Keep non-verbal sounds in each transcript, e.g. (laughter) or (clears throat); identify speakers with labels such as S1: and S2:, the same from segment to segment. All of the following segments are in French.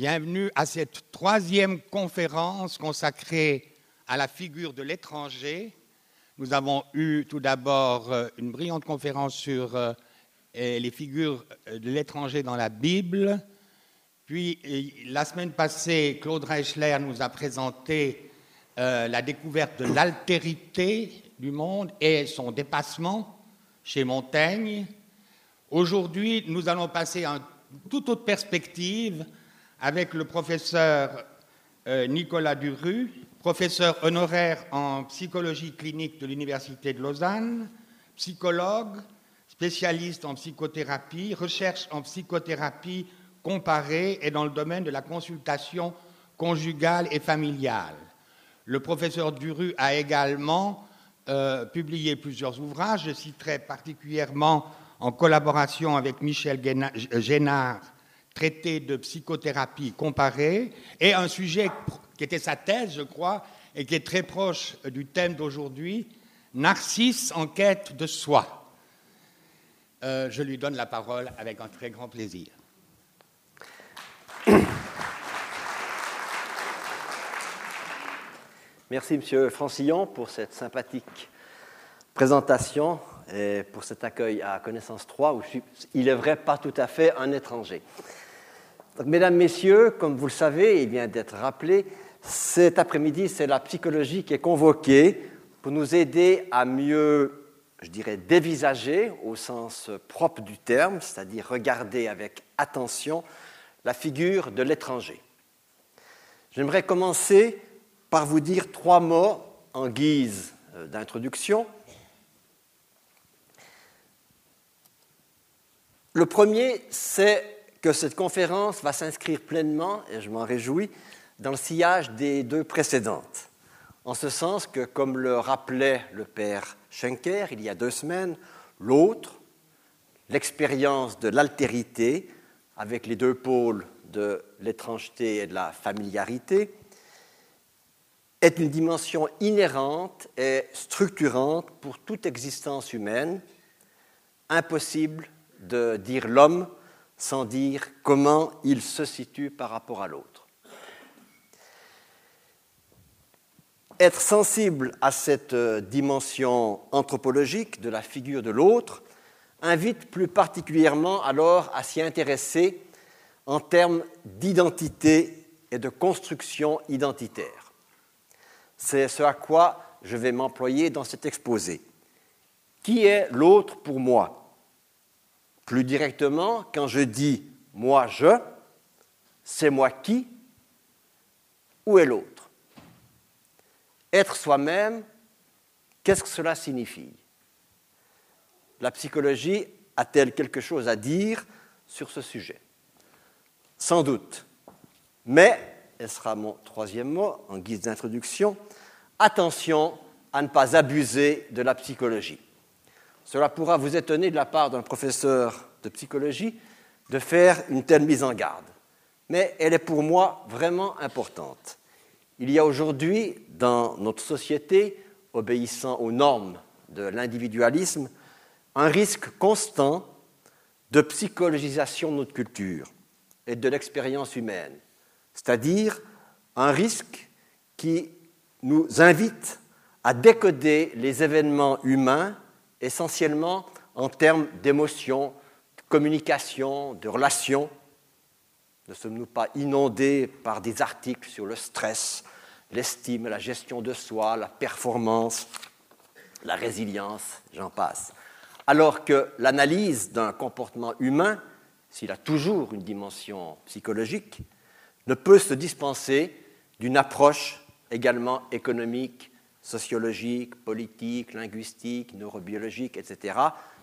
S1: Bienvenue à cette troisième conférence consacrée à la figure de l'étranger. Nous avons eu tout d'abord euh, une brillante conférence sur euh, les figures de l'étranger dans la Bible. Puis la semaine passée, Claude Reichler nous a présenté euh, la découverte de l'altérité du monde et son dépassement chez Montaigne. Aujourd'hui, nous allons passer à une toute autre perspective avec le professeur euh, Nicolas Duru, professeur honoraire en psychologie clinique de l'Université de Lausanne, psychologue, spécialiste en psychothérapie, recherche en psychothérapie comparée et dans le domaine de la consultation conjugale et familiale. Le professeur Duru a également euh, publié plusieurs ouvrages. Je citerai particulièrement en collaboration avec Michel Génard traité de psychothérapie comparée, et un sujet qui était sa thèse, je crois, et qui est très proche du thème d'aujourd'hui, Narcisse en quête de soi. Euh, je lui donne la parole avec un très grand plaisir.
S2: Merci, Monsieur Francillon, pour cette sympathique présentation et pour cet accueil à Connaissance 3, où je suis, il est vrai, pas tout à fait un étranger mesdames, Messieurs, comme vous le savez, il vient d'être rappelé, cet après-midi, c'est la psychologie qui est convoquée pour nous aider à mieux, je dirais, dévisager au sens propre du terme, c'est-à-dire regarder avec attention la figure de l'étranger. J'aimerais commencer par vous dire trois mots en guise euh, d'introduction. Le premier, c'est que cette conférence va s'inscrire pleinement, et je m'en réjouis, dans le sillage des deux précédentes. En ce sens que, comme le rappelait le père Schenker il y a deux semaines, l'autre, l'expérience de l'altérité, avec les deux pôles de l'étrangeté et de la familiarité, est une dimension inhérente et structurante pour toute existence humaine, impossible de dire l'homme sans dire comment il se situe par rapport à l'autre. Être sensible à cette euh, dimension anthropologique de la figure de l'autre invite plus particulièrement alors à s'y intéresser en termes d'identité et de construction identitaire. C'est ce à quoi je vais m'employer dans cet exposé. Qui est l'autre pour moi? Plus directement, quand je dis moi je, c'est moi qui, où est l'autre? Être soi-même, qu'est-ce que cela signifie? La psychologie a-t-elle quelque chose à dire sur ce sujet? Sans doute. Mais, et ce sera mon troisième mot en guise d'introduction, attention à ne pas abuser de la psychologie. Cela pourra vous étonner de la part d'un professeur de psychologie de faire une telle mise en garde. Mais elle est pour moi vraiment importante. Il y a aujourd'hui dans notre société, obéissant aux normes de l'individualisme, un risque constant de psychologisation de notre culture et de l'expérience humaine, c'est-à-dire un risque qui nous invite à décoder les événements humains essentiellement en termes d'émotions, de communication, de relations. Ne sommes-nous pas inondés par des articles sur le stress, l'estime, la gestion de soi, la performance, la résilience, j'en passe. Alors que l'analyse d'un comportement humain, s'il a toujours une dimension psychologique, ne peut se dispenser d'une approche également économique, sociologique, politique, linguistique, neurobiologique, etc.,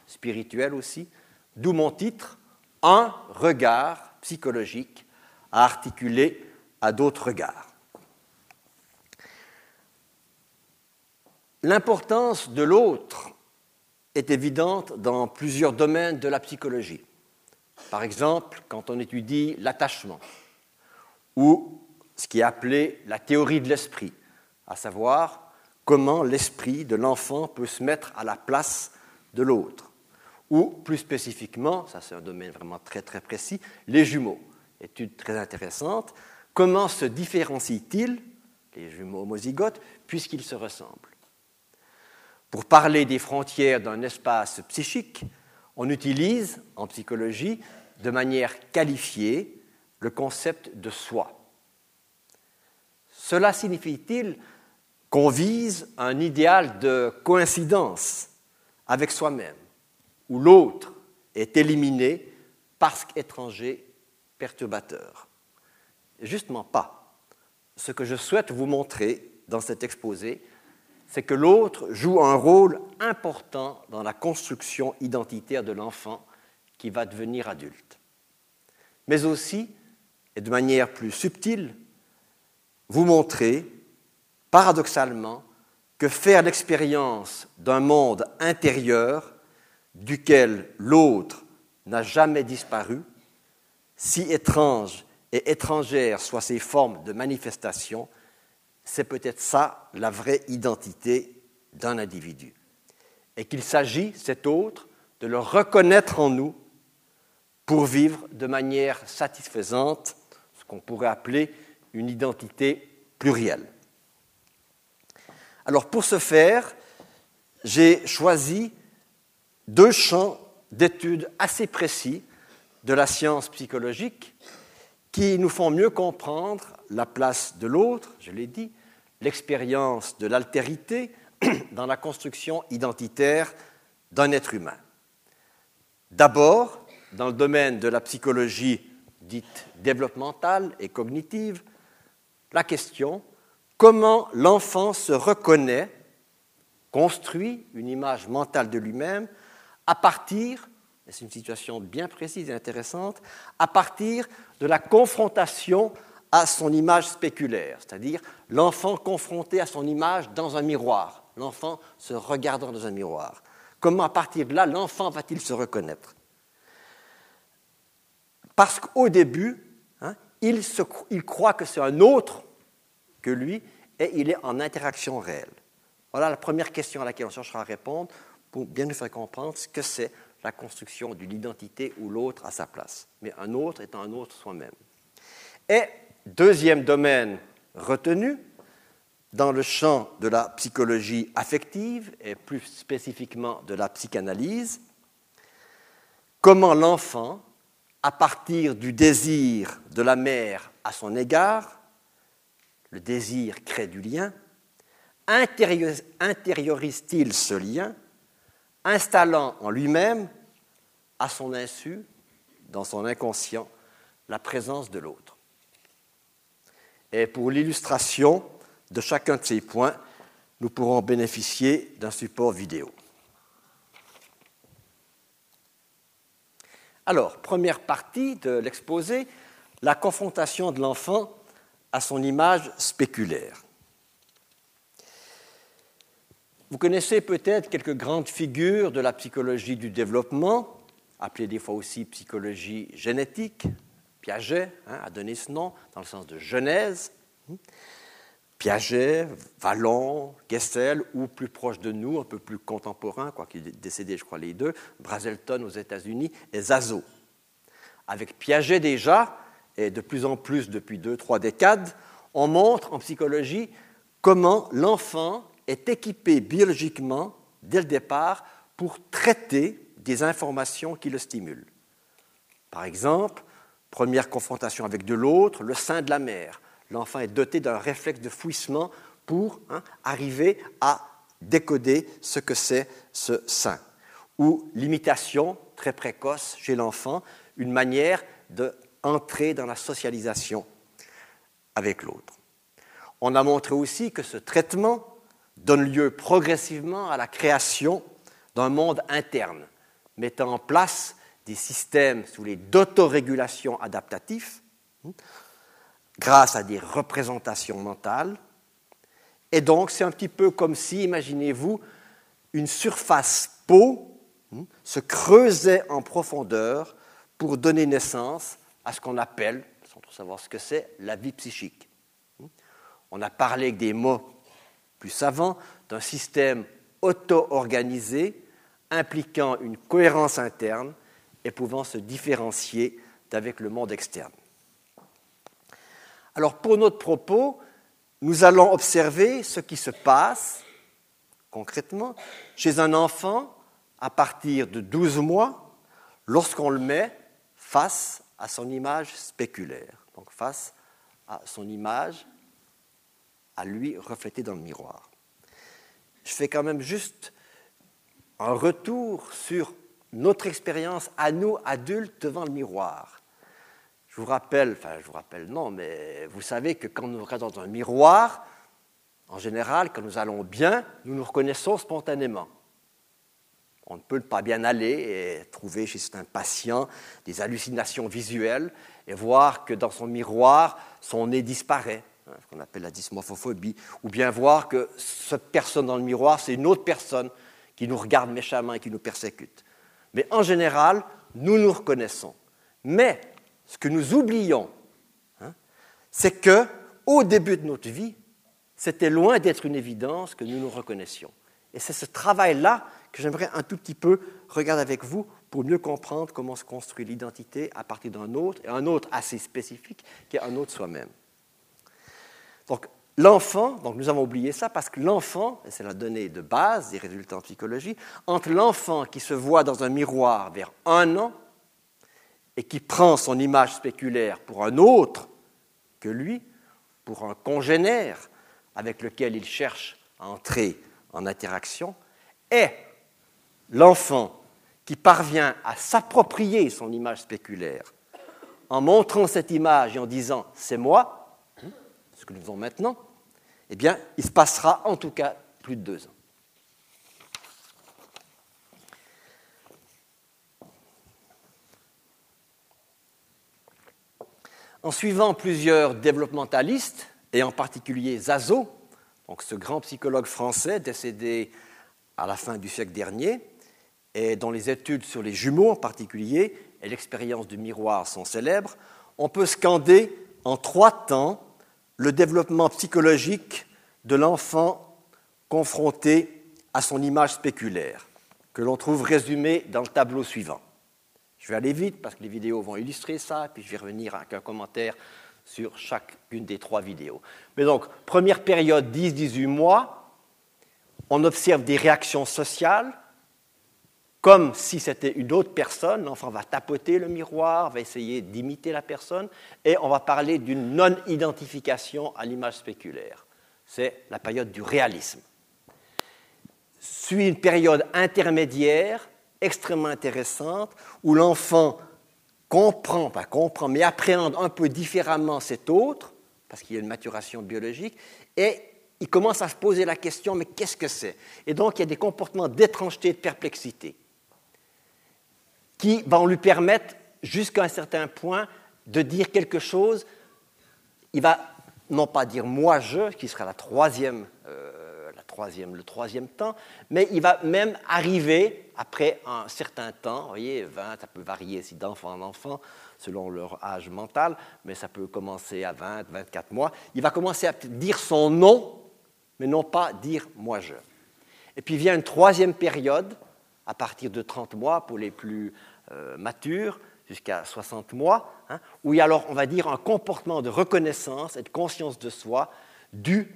S2: spirituel aussi, d'où mon titre, Un regard psychologique à articuler à d'autres regards. L'importance de l'autre est évidente dans plusieurs domaines de la psychologie. Par exemple, quand on étudie l'attachement, ou ce qui est appelé la théorie de l'esprit, à savoir comment l'esprit de l'enfant peut se mettre à la place de l'autre. Ou plus spécifiquement, ça c'est un domaine vraiment très très précis, les jumeaux. étude très intéressante. Comment se différencient-ils, les jumeaux homozygotes, puisqu'ils se ressemblent? Pour parler des frontières d'un espace psychique, on utilise en psychologie de manière qualifiée le concept de soi. Cela signifie-t-il qu'on vise un idéal de coïncidence avec soi-même, où l'autre est éliminé parce qu'étranger perturbateur Justement pas. Ce que je souhaite vous montrer dans cet exposé, c'est que l'autre joue un rôle important dans la construction identitaire de l'enfant qui va devenir adulte. Mais aussi, et de manière plus subtile, vous montrer, paradoxalement, que faire l'expérience d'un monde intérieur duquel l'autre n'a jamais disparu, si étrange et étrangères soient ces formes de manifestation, c'est peut-être ça la vraie identité d'un individu. Et qu'il s'agit, cet autre, de le reconnaître en nous pour vivre de manière satisfaisante ce qu'on pourrait appeler une identité plurielle. Alors pour ce faire, j'ai choisi deux champs d'études assez précis de la science psychologique qui nous font mieux comprendre la place de l'autre, je l'ai dit, l'expérience de l'altérité (clears throat) dans la construction identitaire d'un être humain. D'abord, dans le domaine de la psychologie dite développementale et cognitive, la question comment l'enfant se reconnaît, construit une image mentale de lui-même à partir, c'est une situation bien précise et intéressante, à partir de la confrontation à son image spéculaire, c'est-à-dire l'enfant confronté à son image dans un miroir, l'enfant se regardant dans un miroir. Comment à partir de là l'enfant va-t-il se reconnaître? Parce qu'au début, hein, il croit que c'est un autre que lui et il est en interaction réelle. Voilà la première question à laquelle on cherchera à répondre pour bien nous faire comprendre ce que c'est la construction d'une identité où l'autre a sa place, mais un autre étant un autre soi-même. Et deuxième domaine retenu, dans le champ de la psychologie affective et plus spécifiquement de la psychanalyse, comment l'enfant, à partir du désir de la mère à son égard, le désir crée du lien, intériorise-t-il ce lien, installant en lui-même, à son insu, dans son inconscient, la présence de l'autre. Et pour l'illustration de chacun de ces points, nous pourrons bénéficier d'un support vidéo. Alors, première partie de l'exposé, la confrontation de l'enfant à son image spéculaire. Vous connaissez peut-être quelques grandes figures de la psychologie du développement, appelée des fois aussi psychologie génétique. Piaget hein, a donné ce nom dans le sens de genèse. Piaget, Vallon, Gessel, ou plus proche de nous, un peu plus contemporain, quoi qu'il est décédé, je crois, les deux, Brazelton aux États-Unis et Zazo. Avec Piaget déjà, et de plus en plus depuis deux, trois décades, on montre en psychologie comment l'enfant est équipé biologiquement, dès le départ, pour traiter des informations qui le stimulent. Par exemple, première confrontation avec de l'autre, le sein de la mère. L'enfant est doté d'un réflexe de fouissement pour hein, arriver à décoder ce que c'est ce sein. Ou l'imitation très précoce chez l'enfant, une manière d'entrer dans la socialisation avec l'autre. On a montré aussi que ce traitement donne lieu progressivement à la création d'un monde interne, mettant en place des systèmes sous les d'autorégulation adaptatifs, hein, grâce à des représentations mentales. Et donc, c'est un petit peu comme si, imaginez-vous, une surface peau hein, se creusait en profondeur pour donner naissance à ce qu'on appelle, sans trop savoir ce que c'est, la vie psychique. On a parlé avec des mots plus savant, d'un système auto-organisé impliquant une cohérence interne et pouvant se différencier d'avec le monde externe. Alors pour notre propos, nous allons observer ce qui se passe concrètement chez un enfant à partir de 12 mois lorsqu'on le met face à son image spéculaire, donc face à son image à lui reflétée dans le miroir. Je fais quand même juste un retour sur notre expérience à nous, adultes, devant le miroir. Je vous rappelle, enfin je vous rappelle non, mais vous savez que quand nous regardons dans un miroir, en général, quand nous allons bien, nous nous reconnaissons spontanément. On ne peut pas bien aller et trouver chez certains patients des hallucinations visuelles et voir que dans son miroir, son nez disparaît, hein, ce qu'on appelle la dysmorphophobie, ou bien voir que cette personne dans le miroir, c'est une autre personne qui nous regarde méchamment et qui nous persécute. Mais en général, nous nous reconnaissons. Mais ce que nous oublions, hein, c'est que au début de notre vie, c'était loin d'être une évidence que nous nous reconnaissions. Et c'est ce travail-là j'aimerais un tout petit peu regarder avec vous pour mieux comprendre comment se construit l'identité à partir d'un autre, et un autre assez spécifique, qui est un autre soi-même. Donc, l'enfant, donc nous avons oublié ça parce que l'enfant, et c'est la donnée de base des résultats en psychologie, entre l'enfant qui se voit dans un miroir vers un an et qui prend son image spéculaire pour un autre que lui, pour un congénère avec lequel il cherche à entrer en interaction, est l'enfant qui parvient à s'approprier son image spéculaire en montrant cette image et en disant c'est moi, ce que nous faisons maintenant, eh bien, il se passera en tout cas plus de deux ans. En suivant plusieurs développementalistes, et en particulier Zazo, donc ce grand psychologue français décédé à la fin du siècle dernier, et dont les études sur les jumeaux en particulier et l'expérience du miroir sont célèbres, on peut scander en trois temps le développement psychologique de l'enfant confronté à son image spéculaire, que l'on trouve résumé dans le tableau suivant. Je vais aller vite parce que les vidéos vont illustrer ça, puis je vais revenir avec un commentaire sur chacune des trois vidéos. Mais donc, première période, 10-18 mois, on observe des réactions sociales, comme si c'était une autre personne. L'enfant va tapoter le miroir, va essayer d'imiter la personne, et on va parler d'une non-identification à l'image spéculaire. C'est la période du réalisme. Suit une période intermédiaire extrêmement intéressante où l'enfant comprend, pas comprend, mais appréhende un peu différemment cet autre, parce qu'il y a une maturation biologique, et il commence à se poser la question, mais qu'est-ce que c'est? Et donc il y a des comportements d'étrangeté et de perplexité qui vont lui permettre, jusqu'à un certain point, de dire quelque chose. Il va non pas dire moi je, qui sera la troisième, euh, la troisième, le troisième temps, mais il va même arriver après un certain temps, vous voyez, 20, ça peut varier si d'enfant en enfant, selon leur âge mental, mais ça peut commencer à 20, 24 mois. Il va commencer à dire son nom, mais non pas dire moi je. Et puis vient une troisième période, à partir de 30 mois pour les plus euh, matures, jusqu'à 60 mois, hein, où il y a alors, on va dire, un comportement de reconnaissance et de conscience de soi dû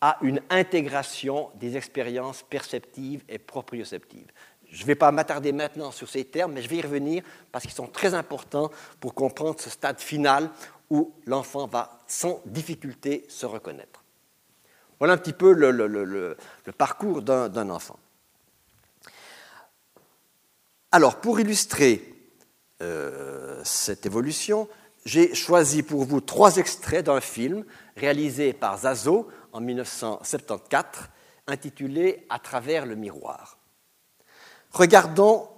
S2: à une intégration des expériences perceptives et proprioceptives. Je ne vais pas m'attarder maintenant sur ces termes, mais je vais y revenir parce qu'ils sont très importants pour comprendre ce stade final où l'enfant va sans difficulté se reconnaître. Voilà un petit peu le, parcours d'un enfant. Alors, pour illustrer euh, cette évolution, j'ai choisi pour vous trois extraits d'un film réalisé par Zazo en 1974, intitulé À travers le miroir. Regardons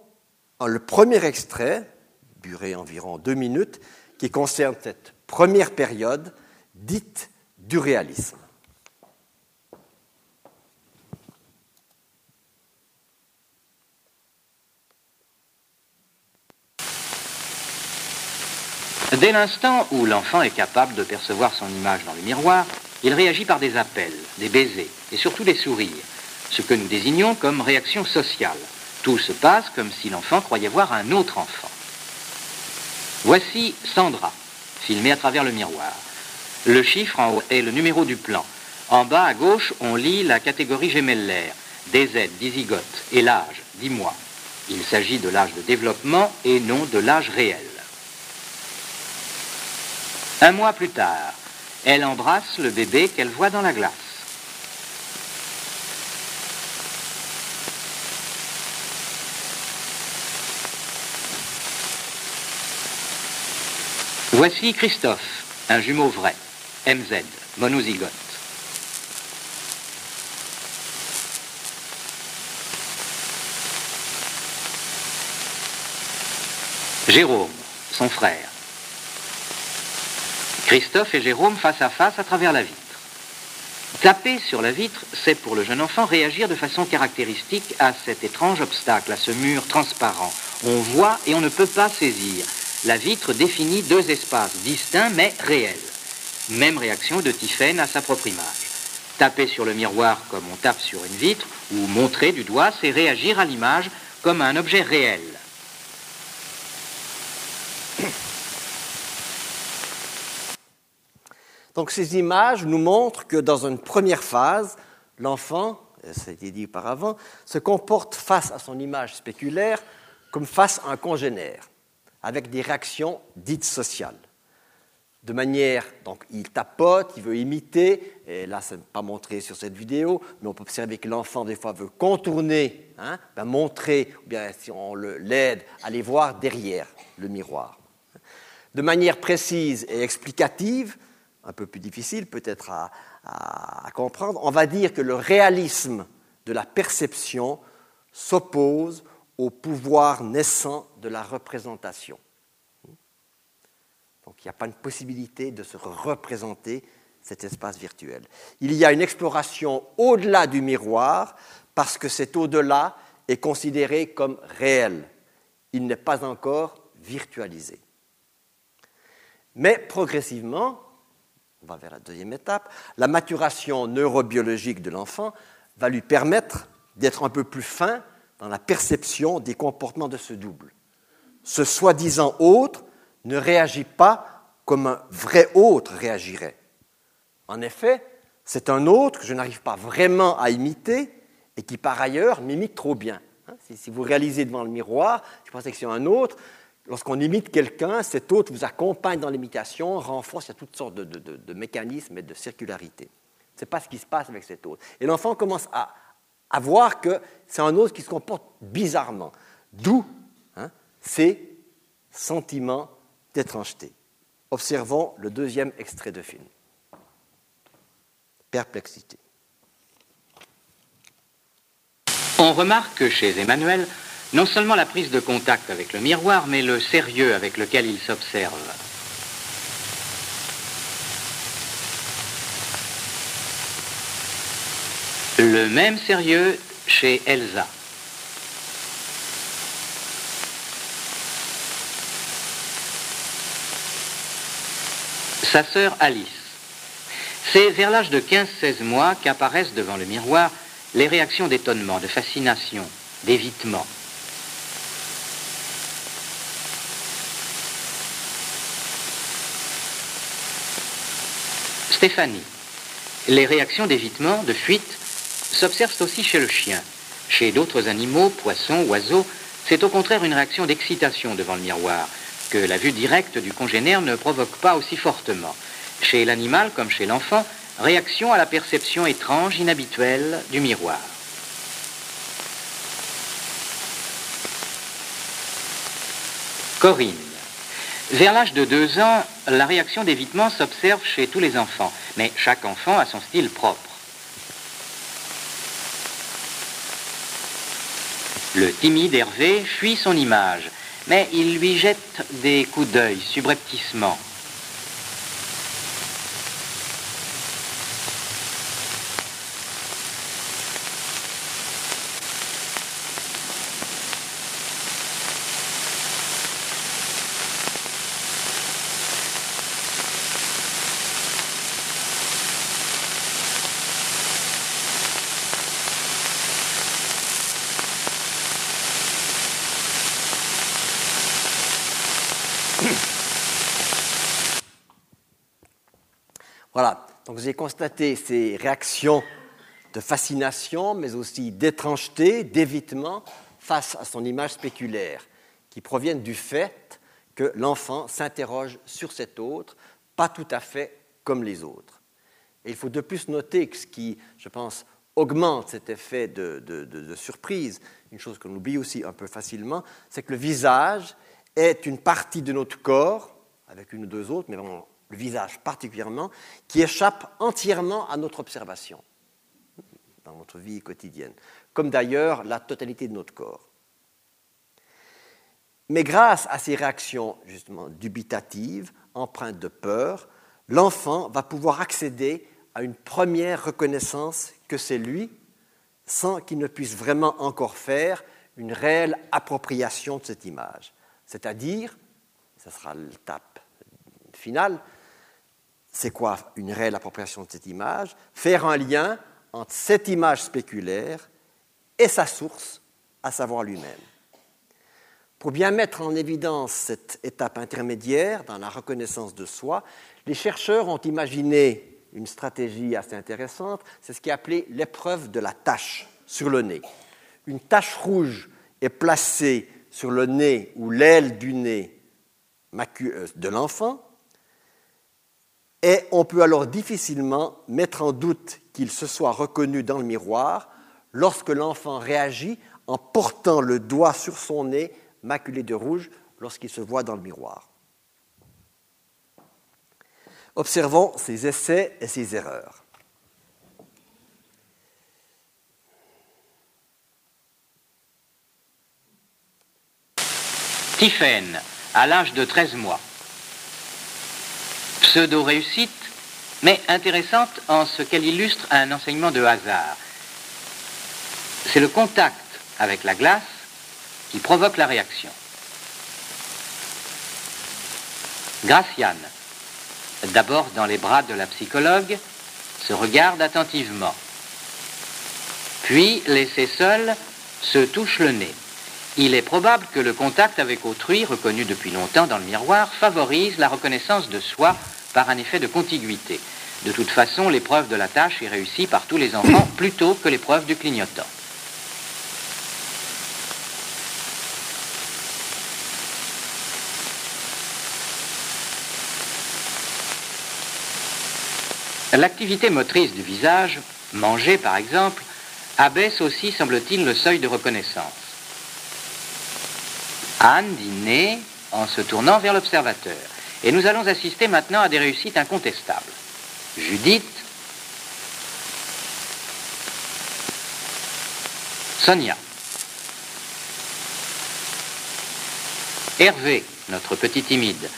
S2: le premier extrait, duré environ deux minutes, qui concerne cette première période dite du réalisme.
S3: Dès l'instant où l'enfant est capable de percevoir son image dans le miroir, il réagit par des appels, des baisers et surtout des sourires, ce que nous désignons comme réaction sociale. Tout se passe comme si l'enfant croyait voir un autre enfant. Voici Sandra, filmée à travers le miroir. Le chiffre en haut est le numéro du plan. En bas à gauche, on lit la catégorie gémellaire, DZ, dizygote, et l'âge, 10 mois. Il s'agit de l'âge de développement et non de l'âge réel. Un mois plus tard, elle embrasse le bébé qu'elle voit dans la glace. Voici Christophe, un jumeau vrai, MZ, monozygote. Jérôme, son frère. Christophe et Jérôme face à face à travers la vitre. Taper sur la vitre, c'est pour le jeune enfant réagir de façon caractéristique à cet étrange obstacle, à ce mur transparent. On voit et on ne peut pas saisir. La vitre définit deux espaces distincts mais réels. Même réaction de Tiphaine à sa propre image. Taper sur le miroir comme on tape sur une vitre, ou montrer du doigt, c'est réagir à l'image comme à un objet réel.
S2: Donc ces images nous montrent que dans une première phase, l'enfant, ça a été dit auparavant, se comporte face à son image spéculaire comme face à un congénère, avec des réactions dites sociales. De manière, donc il tapote, il veut imiter, et là ce n'est pas montré sur cette vidéo, mais on peut observer que l'enfant des fois veut contourner, hein, ben, montrer, ou bien si on l'aide, aller voir derrière le miroir. De manière précise et explicative, un peu plus difficile peut-être à, comprendre, on va dire que le réalisme de la perception s'oppose au pouvoir naissant de la représentation. Donc il n'y a pas une possibilité de se représenter cet espace virtuel. Il y a une exploration au-delà du miroir parce que cet au-delà est considéré comme réel. Il n'est pas encore virtualisé. Mais progressivement, on va vers la deuxième étape, la maturation neurobiologique de l'enfant va lui permettre d'être un peu plus fin dans la perception des comportements de ce double. Ce soi-disant autre ne réagit pas comme un vrai autre réagirait. En effet, c'est un autre que je n'arrive pas vraiment à imiter et qui par ailleurs m'imite trop bien. Hein, si vous réalisez devant le miroir, je pensez que c'est un autre, Lorsqu'on imite quelqu'un, cet autre vous accompagne dans l'imitation, renforce, il y a toutes sortes de, mécanismes et de circularité. Ce n'est pas ce qui se passe avec cet autre. Et l'enfant commence à, voir que c'est un autre qui se comporte bizarrement. D'où hein, ces sentiments d'étrangeté. Observons le deuxième extrait de film. Perplexité.
S3: On remarque que chez Emmanuel, non seulement la prise de contact avec le miroir, mais le sérieux avec lequel il s'observe. Le même sérieux chez Elsa. Sa sœur Alice. C'est vers l'âge de 15-16 mois qu'apparaissent devant le miroir les réactions d'étonnement, de fascination, d'évitement. Stéphanie. Les réactions d'évitement, de fuite, s'observent aussi chez le chien. Chez d'autres animaux, poissons, oiseaux, c'est au contraire une réaction d'excitation devant le miroir, que la vue directe du congénère ne provoque pas aussi fortement. Chez l'animal, comme chez l'enfant, réaction à la perception étrange, inhabituelle du miroir. Corinne. Vers l'âge de deux ans, la réaction d'évitement s'observe chez tous les enfants, mais chaque enfant a son style propre. Le timide Hervé fuit son image, mais il lui jette des coups d'œil subrepticement.
S2: J'ai constaté ces réactions de fascination, mais aussi d'étrangeté, d'évitement face à son image spéculaire, qui proviennent du fait que l'enfant s'interroge sur cet autre, pas tout à fait comme les autres. Et il faut de plus noter que ce qui, je pense, augmente cet effet de, surprise, une chose qu'on oublie aussi un peu facilement, c'est que le visage est une partie de notre corps, avec une ou deux autres, mais vraiment le visage particulièrement, qui échappe entièrement à notre observation dans notre vie quotidienne, comme d'ailleurs la totalité de notre corps. Mais grâce à ces réactions justement dubitatives, empreintes de peur, l'enfant va pouvoir accéder à une première reconnaissance que c'est lui, sans qu'il ne puisse vraiment encore faire une réelle appropriation de cette image. C'est-à-dire, ce sera l'étape finale, c'est quoi une réelle appropriation de cette image? Faire un lien entre cette image spéculaire et sa source, à savoir lui-même. Pour bien mettre en évidence cette étape intermédiaire dans la reconnaissance de soi, les chercheurs ont imaginé une stratégie assez intéressante, c'est ce qui est appelé l'épreuve de la tache sur le nez. Une tache rouge est placée sur le nez ou l'aile du nez euh, de l'enfant, et on peut alors difficilement mettre en doute qu'il se soit reconnu dans le miroir lorsque l'enfant réagit en portant le doigt sur son nez maculé de rouge lorsqu'il se voit dans le miroir. Observons ces essais et ces erreurs.
S3: Tiphaine, à l'âge de 13 mois. Pseudo-réussite, mais intéressante en ce qu'elle illustre un enseignement de hasard. C'est le contact avec la glace qui provoque la réaction. Graciane, d'abord dans les bras de la psychologue, se regarde attentivement. Puis, laissé seul, se touche le nez. Il est probable que le contact avec autrui, reconnu depuis longtemps dans le miroir, favorise la reconnaissance de soi par un effet de contiguïté. De toute façon, l'épreuve de la tâche est réussie par tous les enfants (coughs) plutôt que l'épreuve du clignotant. L'activité motrice du visage, manger par exemple, abaisse aussi, semble-t-il, le seuil de reconnaissance. Anne dit en se tournant vers l'observateur. Et nous allons assister maintenant à des réussites incontestables. Judith, Sonia, Hervé, notre petit timide.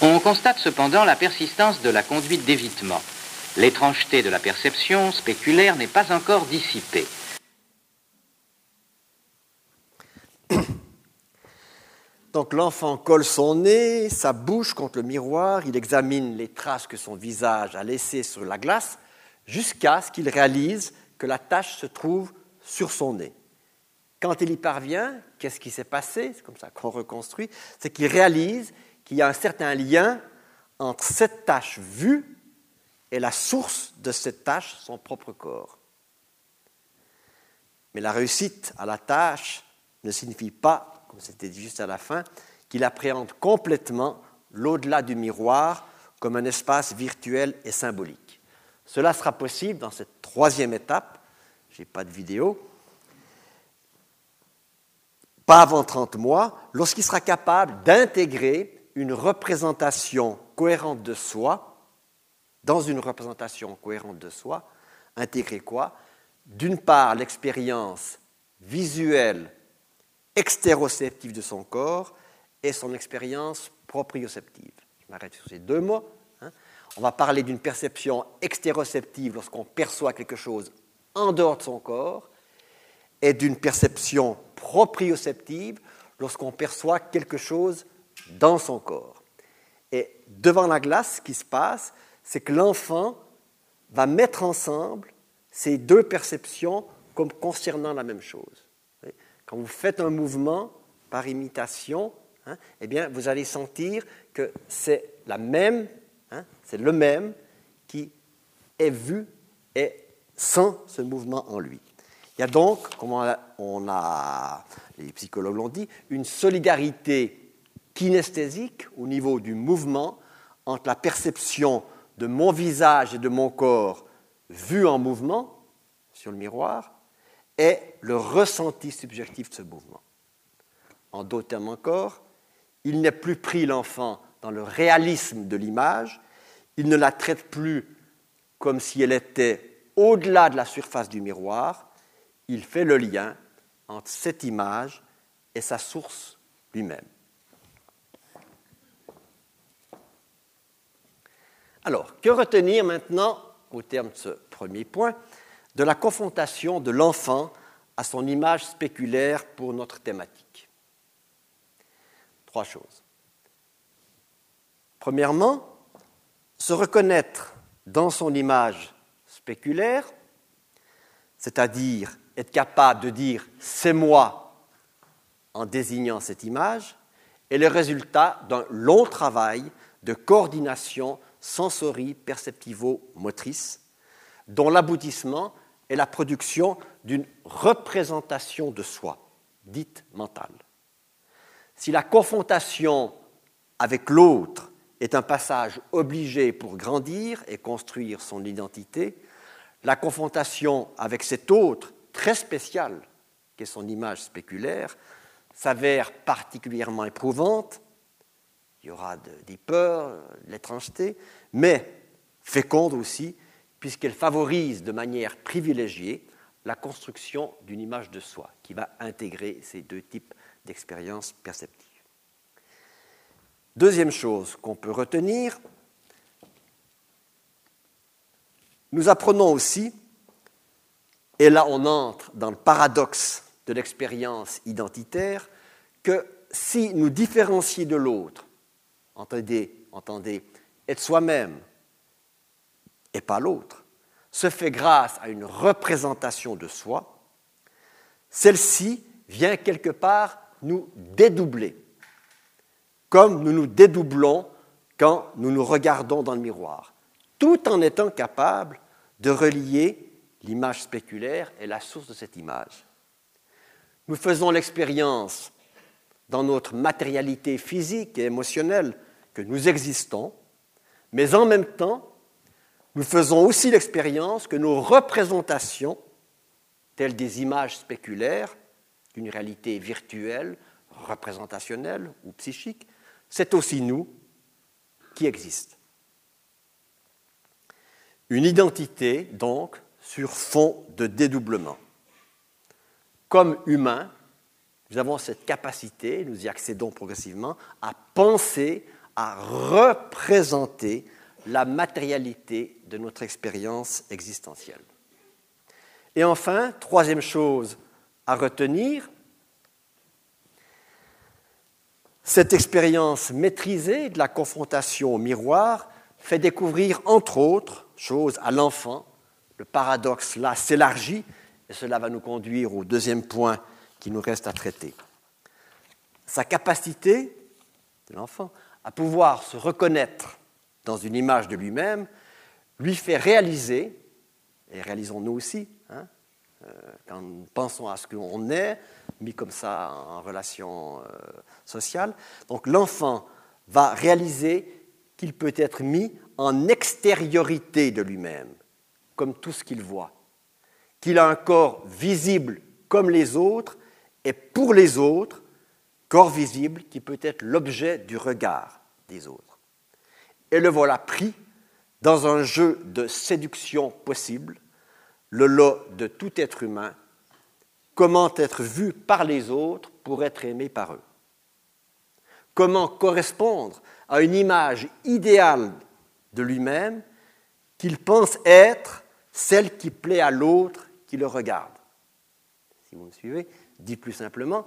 S3: On constate cependant la persistance de la conduite d'évitement. L'étrangeté de la perception spéculaire n'est pas encore dissipée.
S2: Donc l'enfant colle son nez, sa bouche contre le miroir, il examine les traces que son visage a laissées sur la glace, jusqu'à ce qu'il réalise que la tache se trouve sur son nez. Quand il y parvient, qu'est-ce qui s'est passé? C'est comme ça qu'on reconstruit, c'est qu'il réalise qu'il y a un certain lien entre cette tache vue est la source de cette tâche, son propre corps. Mais la réussite à la tâche ne signifie pas, comme c'était dit juste à la fin, qu'il appréhende complètement l'au-delà du miroir comme un espace virtuel et symbolique. Cela sera possible dans cette troisième étape, je n'ai pas de vidéo, pas avant 30 mois, lorsqu'il sera capable d'intégrer une représentation cohérente de soi dans une représentation cohérente de soi, intégrer quoi? D'une part, l'expérience visuelle extéroceptive de son corps et son expérience proprioceptive. Je m'arrête sur ces deux mots. Hein. On va parler d'une perception extéroceptive lorsqu'on perçoit quelque chose en dehors de son corps et d'une perception proprioceptive lorsqu'on perçoit quelque chose dans son corps. Et devant la glace, ce qui se passe, c'est que l'enfant va mettre ensemble ces deux perceptions comme concernant la même chose. Quand vous faites un mouvement par imitation, hein, eh bien, vous allez sentir que c'est la même, hein, c'est le même qui est vu et sent ce mouvement en lui. Il y a donc, comme on a, les psychologues l'ont dit, une solidarité kinesthésique au niveau du mouvement entre la perception de mon visage et de mon corps vu en mouvement sur le miroir et le ressenti subjectif de ce mouvement. En d'autres termes encore, il n'est plus pris l'enfant dans le réalisme de l'image, il ne la traite plus comme si elle était au-delà de la surface du miroir, il fait le lien entre cette image et sa source lui-même. Alors, que retenir maintenant, au terme de ce premier point, de la confrontation de l'enfant à son image spéculaire pour notre thématique Trois choses. Premièrement, se reconnaître dans son image spéculaire, c'est-à-dire être capable de dire c'est moi en désignant cette image, est le résultat d'un long travail de coordination sensori-perceptivo-motrice, dont l'aboutissement est la production d'une représentation de soi, dite mentale. Si la confrontation avec l'autre est un passage obligé pour grandir et construire son identité, la confrontation avec cet autre très spécial, qui est son image spéculaire, s'avère particulièrement éprouvante. Il y aura des peurs, de l'étrangeté, mais féconde aussi, puisqu'elle favorise de manière privilégiée la construction d'une image de soi qui va intégrer ces deux types d'expériences perceptives. Deuxième chose qu'on peut retenir, nous apprenons aussi, et là on entre dans le paradoxe de l'expérience identitaire, que si nous différencier de l'autre, entendez, entendez, être soi-même et pas l'autre, se fait grâce à une représentation de soi, celle-ci vient quelque part nous dédoubler, comme nous nous dédoublons quand nous nous regardons dans le miroir, tout en étant capable de relier l'image spéculaire et la source de cette image. Nous faisons l'expérience dans notre matérialité physique et émotionnelle que nous existons, mais en même temps, nous faisons aussi l'expérience que nos représentations, telles des images spéculaires d'une réalité virtuelle, représentationnelle ou psychique, c'est aussi nous qui existons. Une identité, donc, sur fond de dédoublement. Comme humains, nous avons cette capacité, nous y accédons progressivement, à penser, à représenter la matérialité de notre expérience existentielle. Et enfin, troisième chose à retenir, cette expérience maîtrisée de la confrontation au miroir fait découvrir, entre autres choses, à l'enfant, le paradoxe là s'élargit, et cela va nous conduire au deuxième point qui nous reste à traiter. Sa capacité de l'enfant à pouvoir se reconnaître dans une image de lui-même lui fait réaliser, et réalisons-nous aussi, hein, euh, quand nous pensons à ce qu'on est, mis comme ça en relation euh, sociale, donc l'enfant va réaliser qu'il peut être mis en extériorité de lui-même, comme tout ce qu'il voit, qu'il a un corps visible comme les autres, et pour les autres, corps visible qui peut être l'objet du regard des autres. Et le voilà pris dans un jeu de séduction possible, le lot de tout être humain, comment être vu par les autres pour être aimé par eux. Comment correspondre à une image idéale de lui-même qu'il pense être celle qui plaît à l'autre qui le regarde. Si vous me suivez, dit plus simplement,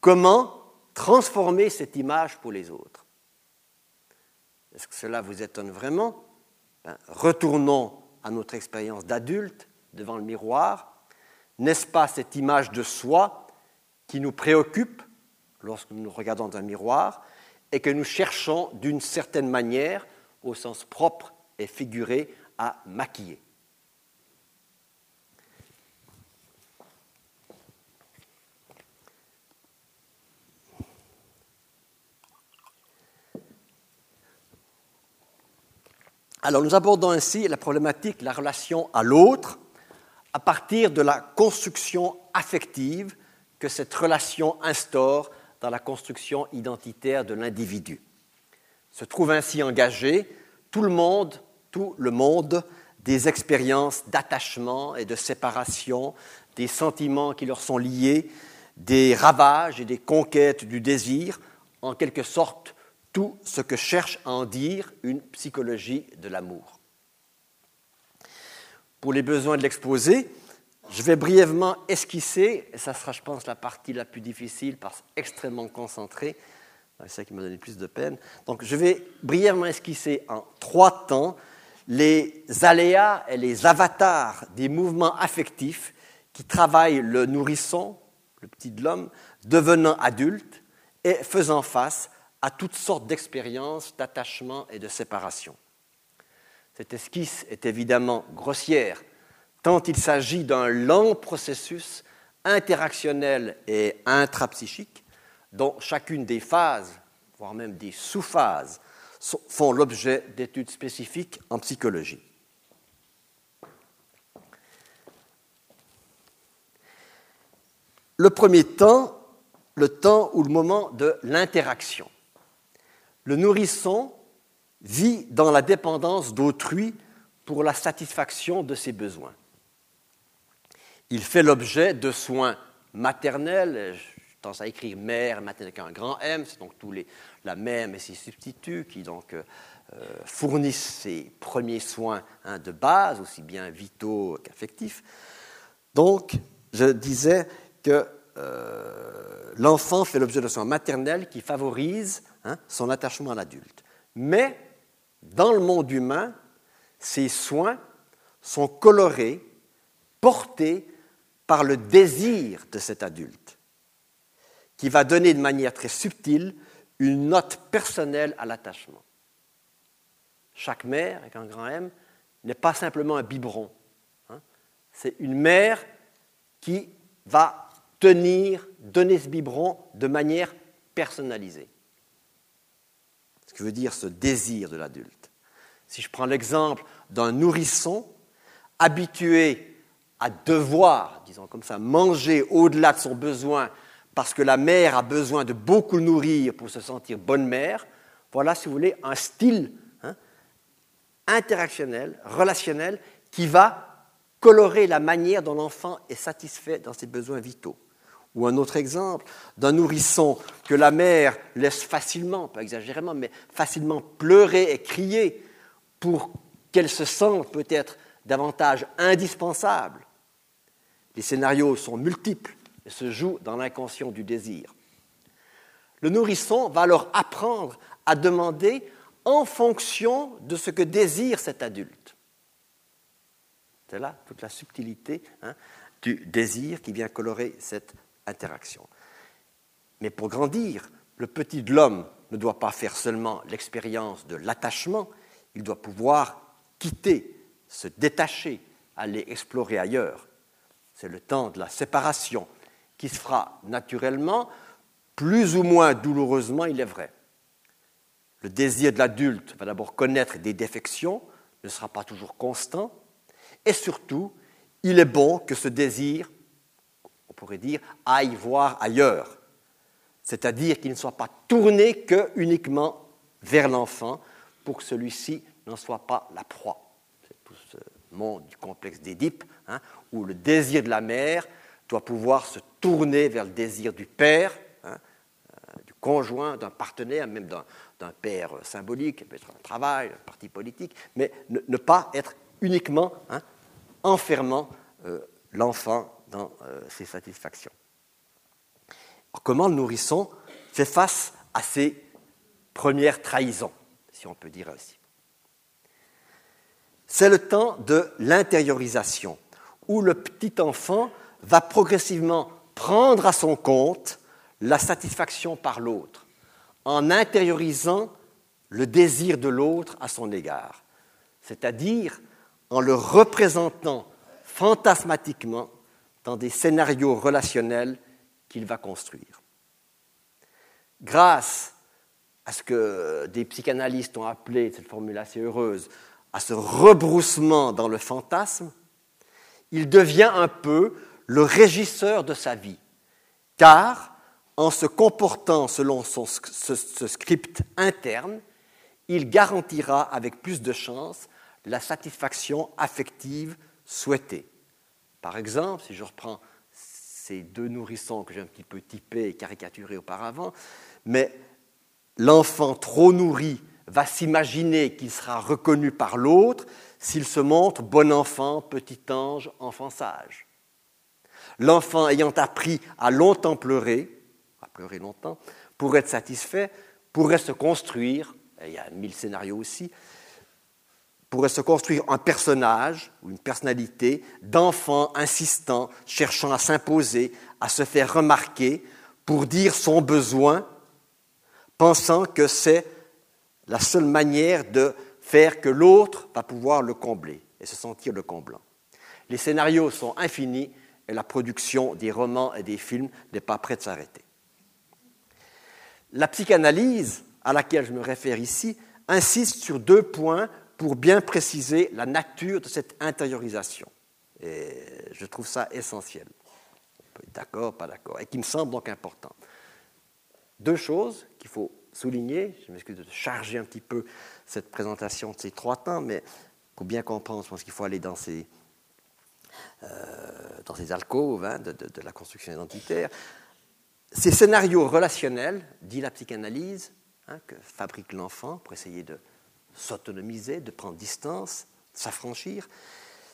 S2: comment transformer cette image pour les autres. Est-ce que cela vous étonne vraiment? Ben, Retournons à notre expérience d'adulte devant le miroir. N'est-ce pas cette image de soi qui nous préoccupe lorsque nous nous regardons dans un miroir et que nous cherchons d'une certaine manière, au sens propre et figuré, à maquiller? Alors nous abordons ainsi la problématique, la relation à l'autre, à partir de la construction affective que cette relation instaure dans la construction identitaire de l'individu. Se trouve ainsi engagé tout le monde, tout le monde des expériences d'attachement et de séparation, des sentiments qui leur sont liés, des ravages et des conquêtes du désir, en quelque sorte tout ce que cherche à en dire une psychologie de l'amour. Pour les besoins de l'exposé, je vais brièvement esquisser, et ça sera, je pense, la partie la plus difficile parce extrêmement concentrée, c'est ça qui m'a donné plus de peine. Donc, je vais brièvement esquisser en trois temps les aléas et les avatars des mouvements affectifs qui travaillent le nourrisson, le petit de l'homme, devenant adulte et faisant face à toutes sortes d'expériences d'attachement et de séparation. Cette esquisse est évidemment grossière, tant il s'agit d'un lent processus interactionnel et intrapsychique, dont chacune des phases, voire même des sous-phases, font l'objet d'études spécifiques en psychologie. Le premier temps, le temps ou le moment de l'interaction. Le nourrisson vit dans la dépendance d'autrui pour la satisfaction de ses besoins. Il fait l'objet de soins maternels, je tendance à écrire mère, maternelle avec un grand M, c'est donc tous les, la mère et ses substituts qui donc euh, fournissent ces premiers soins hein, de base, aussi bien vitaux qu'affectifs. Donc, je disais que euh, l'enfant fait l'objet de soins maternels qui favorisent Hein, son attachement à l'adulte. Mais dans le monde humain, ces soins sont colorés, portés par le désir de cet adulte, qui va donner de manière très subtile une note personnelle à l'attachement. Chaque mère, avec un grand M, n'est pas simplement un biberon. Hein. C'est une mère qui va tenir, donner ce biberon de manière personnalisée ce que veut dire ce désir de l'adulte. Si je prends l'exemple d'un nourrisson habitué à devoir, disons comme ça, manger au-delà de son besoin parce que la mère a besoin de beaucoup nourrir pour se sentir bonne mère, voilà, si vous voulez, un style hein, interactionnel, relationnel, qui va colorer la manière dont l'enfant est satisfait dans ses besoins vitaux. Ou un autre exemple d'un nourrisson que la mère laisse facilement, pas exagérément, mais facilement pleurer et crier pour qu'elle se sente peut-être davantage indispensable. Les scénarios sont multiples et se jouent dans l'inconscient du désir. Le nourrisson va alors apprendre à demander en fonction de ce que désire cet adulte. C'est là toute la subtilité hein, du désir qui vient colorer cette interaction. Mais pour grandir, le petit de l'homme ne doit pas faire seulement l'expérience de l'attachement, il doit pouvoir quitter, se détacher, aller explorer ailleurs. C'est le temps de la séparation qui se fera naturellement, plus ou moins douloureusement, il est vrai. Le désir de l'adulte va d'abord connaître des défections, ne sera pas toujours constant, et surtout, il est bon que ce désir pourrait dire, aille voir ailleurs. C'est-à-dire qu'il ne soit pas tourné que uniquement vers l'enfant pour que celui-ci n'en soit pas la proie. C'est tout ce monde du complexe d'Édipe, hein, où le désir de la mère doit pouvoir se tourner vers le désir du père, hein, euh, du conjoint, d'un partenaire, même d'un père symbolique, peut être un travail, un parti politique, mais ne, pas être uniquement hein, enfermant euh, l'enfant dans euh, ses satisfactions. comment le nourrisson fait face à ces premières trahisons, si on peut dire ainsi? C'est le temps de l'intériorisation, où le petit enfant va progressivement prendre à son compte la satisfaction par l'autre, en intériorisant le désir de l'autre à son égard, c'est-à-dire en le représentant fantasmatiquement dans des scénarios relationnels qu'il va construire. Grâce à ce que des psychanalystes ont appelé, cette formule assez heureuse, à ce rebroussement dans le fantasme, il devient un peu le régisseur de sa vie, car en se comportant selon ce script interne, il garantira avec plus de chance la satisfaction affective souhaitée. Par exemple, si je reprends ces deux nourrissons que j'ai un petit peu typés et caricaturés auparavant, mais l'enfant trop nourri va s'imaginer qu'il sera reconnu par l'autre s'il se montre bon enfant, petit ange, enfant sage. L'enfant ayant appris à longtemps pleurer, à pleurer longtemps, pour être satisfait, pourrait se construire, il y a mille scénarios aussi, pourrait se construire un personnage ou une personnalité d'enfant insistant, cherchant à s'imposer, à se faire remarquer, pour dire son besoin, pensant que c'est la seule manière de faire que l'autre va pouvoir le combler et se sentir le comblant. Les scénarios sont infinis et la production des romans et des films n'est pas près de s'arrêter. La psychanalyse, à laquelle je me réfère ici, insiste sur deux points pour bien préciser la nature de cette intériorisation. Et je trouve ça essentiel. D'accord, pas d'accord, et qui me semble donc important. Deux choses qu'il faut souligner, je m'excuse de charger un petit peu cette présentation de ces trois temps, mais pour bien comprendre, je pense qu'il faut aller dans ces, euh, dans ces alcôves hein, de, la construction identitaire. Ces scénarios relationnels, dit la psychanalyse, hein, que fabrique l'enfant pour essayer de s'autonomiser, de prendre distance, s'affranchir,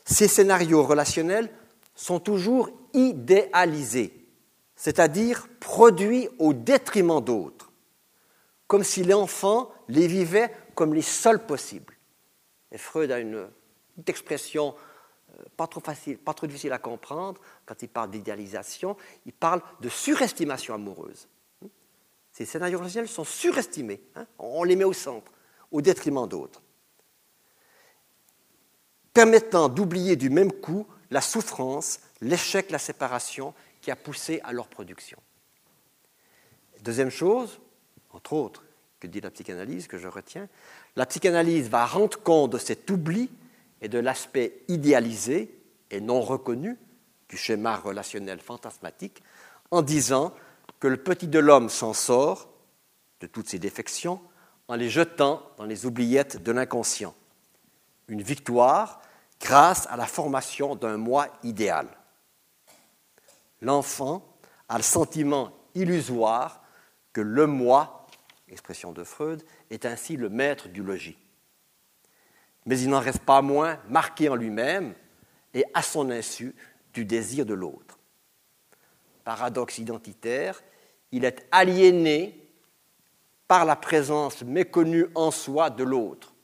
S2: ces scénarios relationnels sont toujours idéalisés, c'est-à-dire produits au détriment d'autres, comme si l'enfant les vivait comme les seuls possibles. Freud a une, expression euh, pas trop facile, pas trop difficile à comprendre quand il parle d'idéalisation. Il parle de surestimation amoureuse. Ces scénarios relationnels sont surestimés. Hein. on les met au centre, au détriment d'autres, permettant d'oublier du même coup la souffrance, l'échec, la séparation qui a poussé à leur production. Deuxième chose, entre autres, que dit la psychanalyse, que je retiens, la psychanalyse va rendre compte de cet oubli et de l'aspect idéalisé et non reconnu du schéma relationnel fantasmatique en disant que le petit de l'homme s'en sort de toutes ses défections en les jetant dans les oubliettes de l'inconscient. Une victoire grâce à la formation d'un moi idéal. L'enfant a le sentiment illusoire que le moi expression de Freud, est ainsi le maître du logis. Mais il n'en reste pas moins marqué en lui-même et à son insu du désir de l'autre. Paradoxe identitaire, il est aliéné par la présence méconnue en soi de l'autre.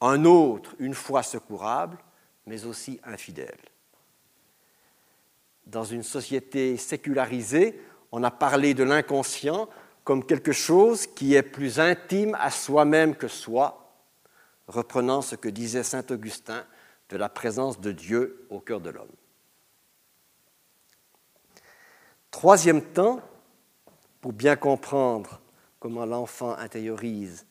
S2: Un autre, une fois secourable, mais aussi infidèle. Dans une société sécularisée, on a parlé de l'inconscient comme quelque chose qui est plus intime à soi-même que soi, reprenant ce que disait Saint Augustin de la présence de Dieu au cœur de l'homme. Troisième temps, pour bien comprendre comment l'enfant intériorise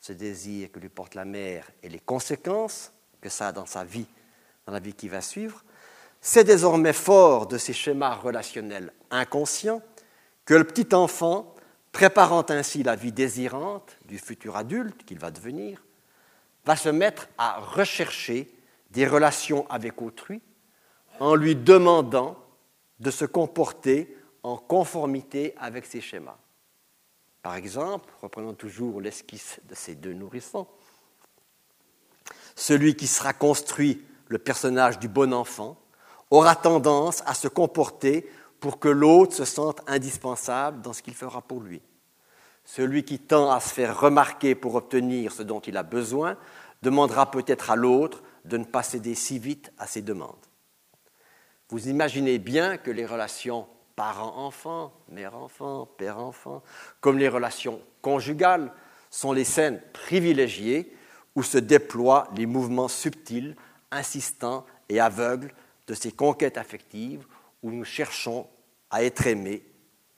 S2: ce désir que lui porte la mère et les conséquences que ça a dans sa vie, dans la vie qui va suivre, c'est désormais fort de ces schémas relationnels inconscients que le petit enfant, préparant ainsi la vie désirante du futur adulte qu'il va devenir, va se mettre à rechercher des relations avec autrui en lui demandant de se comporter en conformité avec ses schémas. Par exemple, reprenons toujours l'esquisse de ces deux nourrissons, celui qui sera construit le personnage du bon enfant aura tendance à se comporter pour que l'autre se sente indispensable dans ce qu'il fera pour lui. Celui qui tend à se faire remarquer pour obtenir ce dont il a besoin demandera peut-être à l'autre de ne pas céder si vite à ses demandes. Vous imaginez bien que les relations parent-enfant, mère-enfant, père-enfant, comme les relations conjugales, sont les scènes privilégiées où se déploient les mouvements subtils, insistants et aveugles de ces conquêtes affectives où nous cherchons à être aimés,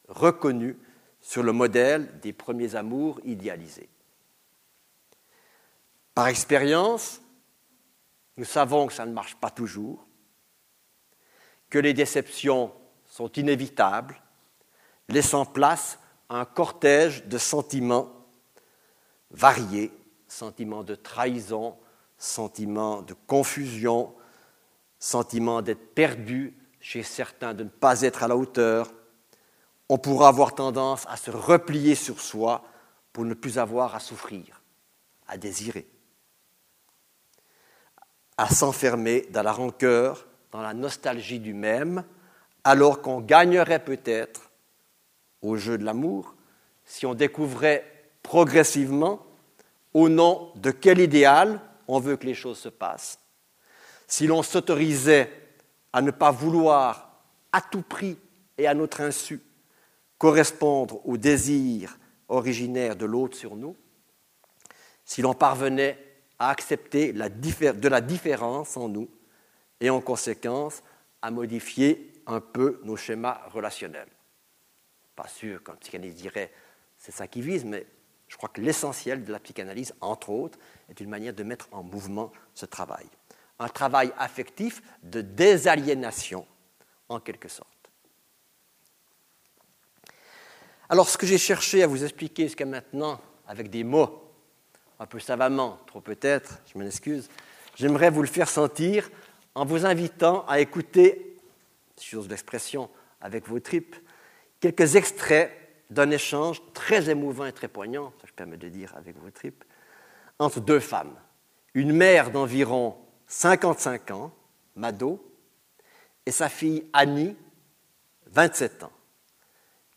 S2: reconnus sur le modèle des premiers amours idéalisés. Par expérience, nous savons que ça ne marche pas toujours, que les déceptions sont inévitables, laissant place à un cortège de sentiments variés, sentiments de trahison, sentiments de confusion, sentiments d'être perdu chez certains, de ne pas être à la hauteur. On pourra avoir tendance à se replier sur soi pour ne plus avoir à souffrir, à désirer, à s'enfermer dans la rancœur, dans la nostalgie du même, alors qu'on gagnerait peut-être au jeu de l'amour si on découvrait progressivement au nom de quel idéal on veut que les choses se passent. Si l'on s'autorisait à ne pas vouloir à tout prix et à notre insu correspondre au désir originaire de l'autre sur nous, si l'on parvenait à accepter de la différence en nous et en conséquence à modifier un peu nos schémas relationnels. Pas sûr qu'un psychanalyste dirait c'est ça qui vise, mais je crois que l'essentiel de la psychanalyse, entre autres, est une manière de mettre en mouvement ce travail. Un travail affectif de désaliénation, en quelque sorte. Alors, ce que j'ai cherché à vous expliquer jusqu'à maintenant, avec des mots un peu savamment, trop peut-être, je m'en excuse, j'aimerais vous le faire sentir en vous invitant à écouter, si j'ose l'expression, avec vos tripes, quelques extraits d'un échange très émouvant et très poignant, je permets de dire avec vos tripes, entre deux femmes. Une mère d'environ 55 ans, Mado, et sa fille Annie, 27 ans.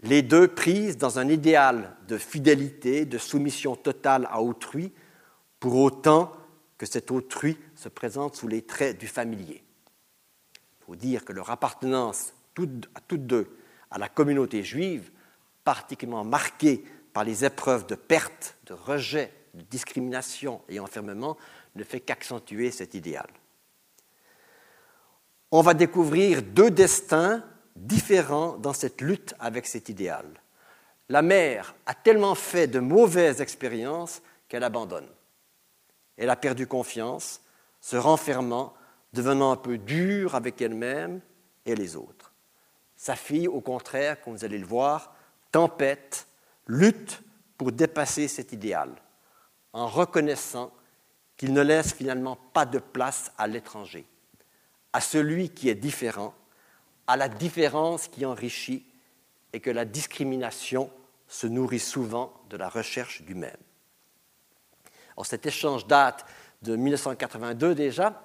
S2: Les deux prises dans un idéal de fidélité, de soumission totale à autrui, pour autant que cet autrui se présente sous les traits du familier. Dire que leur appartenance à toutes deux à la communauté juive, particulièrement marquée par les épreuves de perte, de rejet, de discrimination et enfermement, ne fait qu'accentuer cet idéal. On va découvrir deux destins différents dans cette lutte avec cet idéal. La mère a tellement fait de mauvaises expériences qu'elle abandonne. Elle a perdu confiance, se renfermant, devenant un peu dure avec elle-même et les autres. Sa fille, au contraire, comme vous allez le voir, tempête, lutte pour dépasser cet idéal, en reconnaissant qu'il ne laisse finalement pas de place à l'étranger, à celui qui est différent, à la différence qui enrichit et que la discrimination se nourrit souvent de la recherche du même cet échange date de 1982 déjà.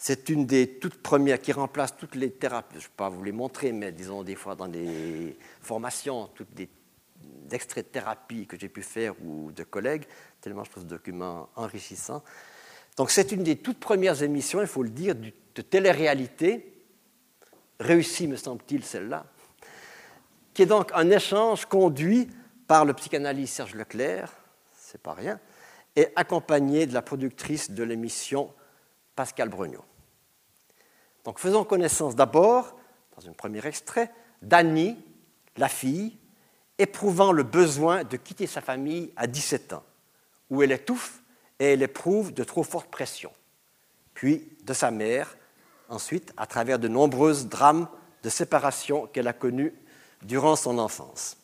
S2: C'est une des toutes premières qui remplace toutes les thérapies. Je ne vais pas vous les montrer, mais disons des fois dans les formations, toutes des extraits de thérapie que j'ai pu faire ou de collègues, tellement je trouve ce document enrichissant. Donc c'est une des toutes premières émissions, il faut le dire, de télé-réalité, réussie me semble-t-il celle-là, qui est donc un échange conduit par le psychanalyste Serge Leclerc, c'est pas rien, et accompagné de la productrice de l'émission Pascal Brugnot. Donc faisons connaissance d'abord, dans un premier extrait, d'Annie, la fille, éprouvant le besoin de quitter sa famille à 17 ans, où elle étouffe et elle éprouve de trop fortes pressions. Puis de sa mère, ensuite, à travers de nombreux drames de séparation qu'elle a connus durant son enfance.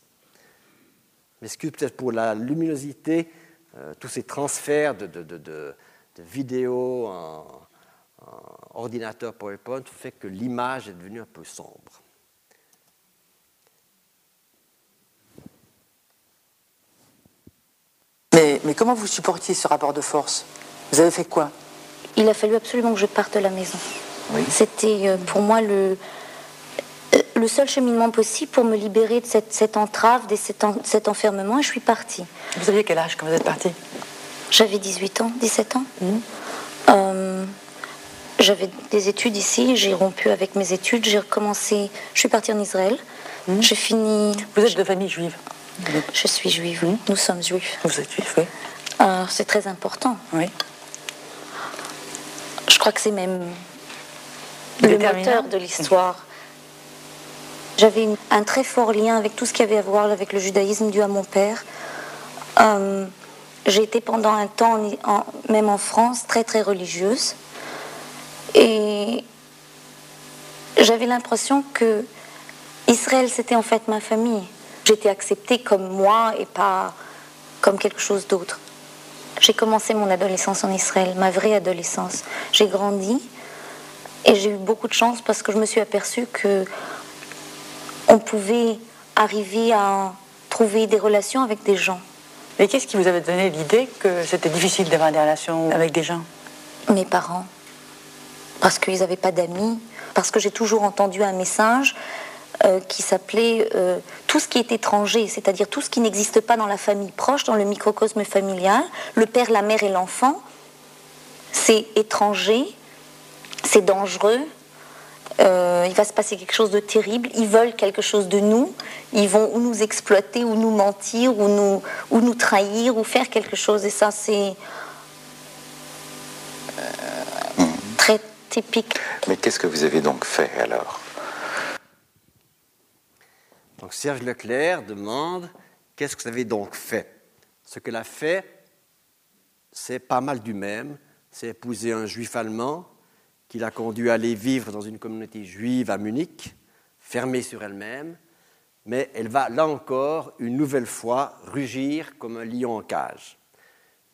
S2: M'excuse peut-être pour la luminosité euh, tous ces transferts de, vidéos en, ordinateur PowerPoint fait que l'image est devenue un peu sombre.
S4: Mais, mais, comment vous supportiez ce rapport de force? Vous avez fait quoi?
S5: Il a fallu absolument que je parte de la maison. C'était euh, pour moi le, le seul cheminement possible pour me libérer de cette, entrave, de cet, enfermement, et je suis partie.
S4: Vous aviez quel âge quand vous êtes partie?
S5: J'avais 18 ans, 17 ans.
S4: Mmh.
S5: Euh, j'avais des études ici, j'ai rompu avec mes études, j'ai recommencé, je suis partie en Israël, mmh. j'ai fini...
S4: Vous êtes de famille juive
S5: Je suis juive, mmh. nous sommes juifs.
S4: Vous êtes juif, oui.
S5: Euh, c'est très important.
S4: Oui.
S5: crois que c'est même le moteur de l'histoire. J'avais un très fort lien avec tout ce qui avait à voir avec le judaïsme dû à mon père. Euh, j'ai été pendant un temps, même en France, très très religieuse. Et j'avais l'impression que Israël, c'était en fait ma famille. J'étais acceptée comme moi et pas comme quelque chose d'autre. J'ai commencé mon adolescence en Israël, ma vraie adolescence. J'ai grandi et j'ai eu beaucoup de chance parce que je me suis aperçue que on pouvait arriver à trouver des relations avec des gens.
S4: Mais qu'est-ce qui vous avait donné l'idée que c'était difficile d'avoir des relations avec des gens?
S5: Mes parents. Parce qu'ils n'avaient pas d'amis. Parce que j'ai toujours entendu un message euh, qui s'appelait euh, tout ce qui est étranger, c'est-à-dire tout ce qui n'existe pas dans la famille proche, dans le microcosme familial, le père, la mère et l'enfant, c'est étranger, c'est dangereux, euh, il va se passer quelque chose de terrible, ils veulent quelque chose de nous, ils vont ou nous exploiter, ou nous mentir, ou nous, ou nous trahir, ou faire quelque chose, et ça c'est très typique.
S6: Mais qu'est-ce que vous avez donc fait alors?
S2: Donc Serge Leclerc demande qu'est-ce que vous avez donc fait? Ce qu'elle a fait, c'est pas mal du même. C'est épouser un juif allemand qui l'a conduit à aller vivre dans une communauté juive à Munich, fermée sur elle-même, mais elle va là encore, une nouvelle fois, rugir comme un lion en cage.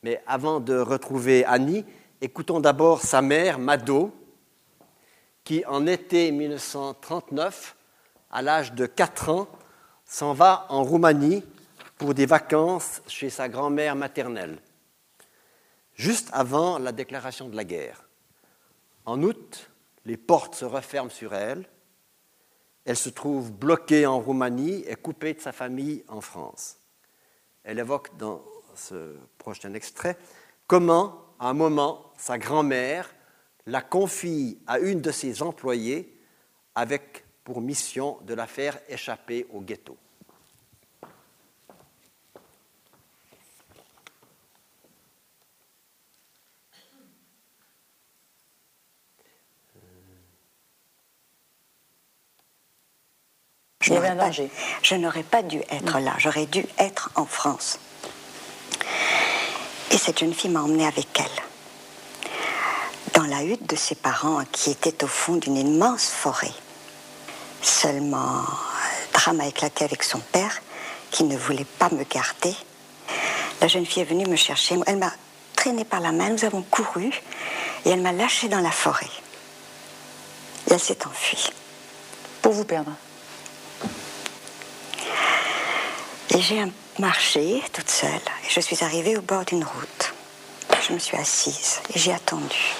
S2: Mais avant de retrouver Annie, écoutons d'abord sa mère, Mado, qui en été 1939, à l'âge de 4 ans, s'en va en Roumanie pour des vacances chez sa grand-mère maternelle, juste avant la déclaration de la guerre. En août, les portes se referment sur elle. Elle se trouve bloquée en Roumanie et coupée de sa famille en France. Elle évoque dans ce prochain extrait comment, à un moment, sa grand-mère la confie à une de ses employées avec pour mission de la faire échapper au ghetto.
S7: Je n'aurais pas dû être là, j'aurais dû être en France. Et cette jeune fille m'a emmenée avec elle, dans la hutte de ses parents qui était au fond d'une immense forêt. Seulement, le drame a éclaté avec son père, qui ne voulait pas me garder. La jeune fille est venue me chercher. Elle m'a traînée par la main, nous avons couru, et elle m'a lâchée dans la forêt. Et elle s'est enfuie.
S4: Pour vous perdre
S7: J'ai marché toute seule, et je suis arrivée au bord d'une route. Je me suis assise et j'ai attendu.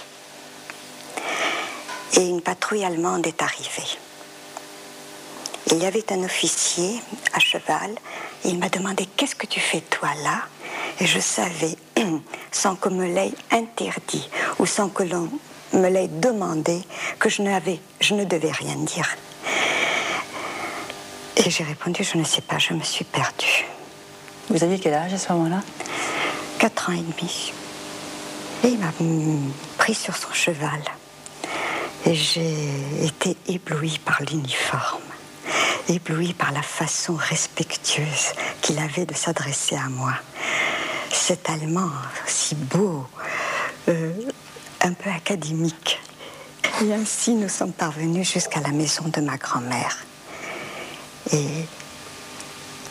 S7: Et une patrouille allemande est arrivée. Il y avait un officier à cheval. il m'a demandé Qu'est-ce que tu fais toi là? Et je savais, (clears throat) sans qu'on me l'ait interdit ou sans que l'on me l'ait demandé, que je ne devais rien dire. Et j'ai répondu Je ne sais pas, je me suis perdue.
S4: Vous aviez quel âge à ce moment-là?
S7: Quatre ans et demi. Et il m'a pris sur son cheval. Et j'ai été éblouie par l'uniforme ébloui par la façon respectueuse qu'il avait de s'adresser à moi. Cet Allemand si beau, euh, un peu académique. Et ainsi nous sommes parvenus jusqu'à la maison de ma grand-mère. Et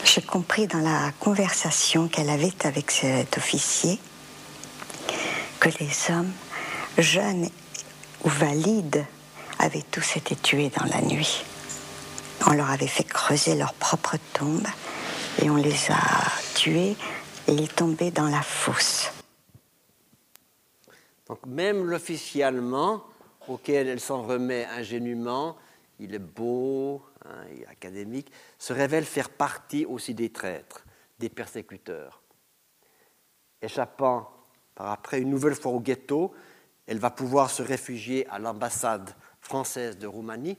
S7: j'ai compris dans la conversation qu'elle avait avec cet officier que les hommes, jeunes ou valides, avaient tous été tués dans la nuit. On leur avait fait creuser leur propre tombe et on les a tués et ils tombaient dans la fosse.
S2: Donc même l'officier allemand, auquel elle s'en remet ingénument, il est beau, hein, il est académique, se révèle faire partie aussi des traîtres, des persécuteurs. Échappant par après une nouvelle fois au ghetto, elle va pouvoir se réfugier à l'ambassade française de Roumanie,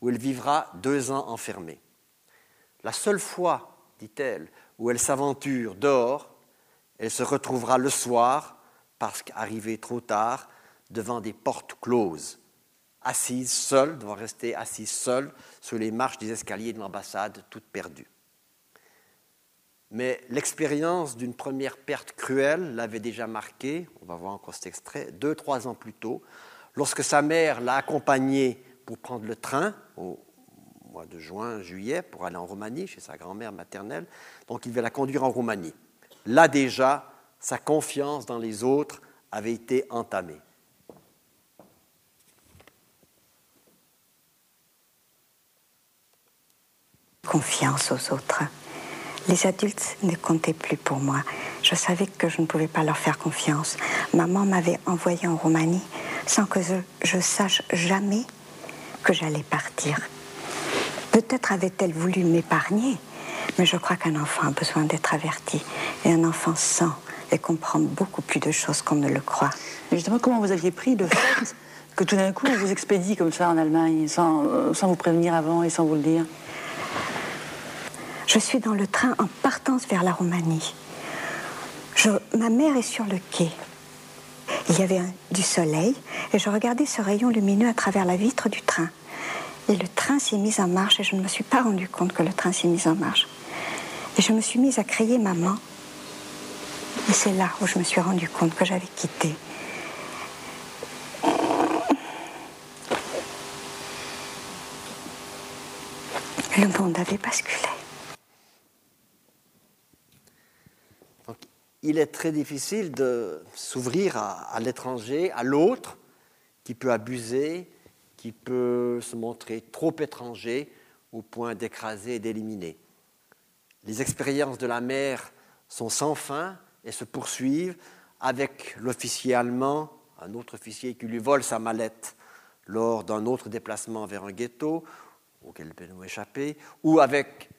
S2: où elle vivra deux ans enfermée. La seule fois, dit-elle, où elle s'aventure dehors, elle se retrouvera le soir, parce qu'arrivée trop tard, devant des portes closes, assise seule, devant rester assise seule sur les marches des escaliers de l'ambassade, toute perdue. Mais l'expérience d'une première perte cruelle l'avait déjà marquée, on va voir encore cet extrait, deux, trois ans plus tôt, lorsque sa mère l'a accompagnée pour prendre le train au mois de juin, juillet, pour aller en Roumanie, chez sa grand-mère maternelle. Donc il va la conduire en Roumanie. Là déjà, sa confiance dans les autres avait été entamée.
S7: Confiance aux autres. Les adultes ne comptaient plus pour moi. Je savais que je ne pouvais pas leur faire confiance. Maman m'avait envoyé en Roumanie sans que je, sache jamais que j'allais partir. Peut-être avait-elle voulu m'épargner, mais je crois qu'un enfant a besoin d'être averti. Et un enfant sent et comprend beaucoup plus de choses qu'on ne le croit.
S4: Mais justement, comment vous aviez pris le fait que tout d'un coup, on vous expédie comme ça en Allemagne, sans, euh, sans vous prévenir avant et sans vous le dire?
S7: Je suis dans le train en partance vers la Roumanie. ma mère est sur le quai. Il y avait du soleil et je regardais ce rayon lumineux à travers la vitre du train. Et le train s'est mis en marche et je ne me suis pas rendu compte que le train s'est mis en marche. Et je me suis mise à crier maman. Et c'est là où je me suis rendu compte que j'avais quitté. Le monde avait basculé.
S2: Il est très difficile de s'ouvrir à, l'étranger, à l'autre, qui peut abuser, qui peut se montrer trop étranger au point d'écraser et d'éliminer. Les expériences de la mère sont sans fin et se poursuivent avec l'officier allemand, un autre officier qui lui vole sa mallette lors d'un autre déplacement vers un ghetto auquel il peut nous échapper, ou avec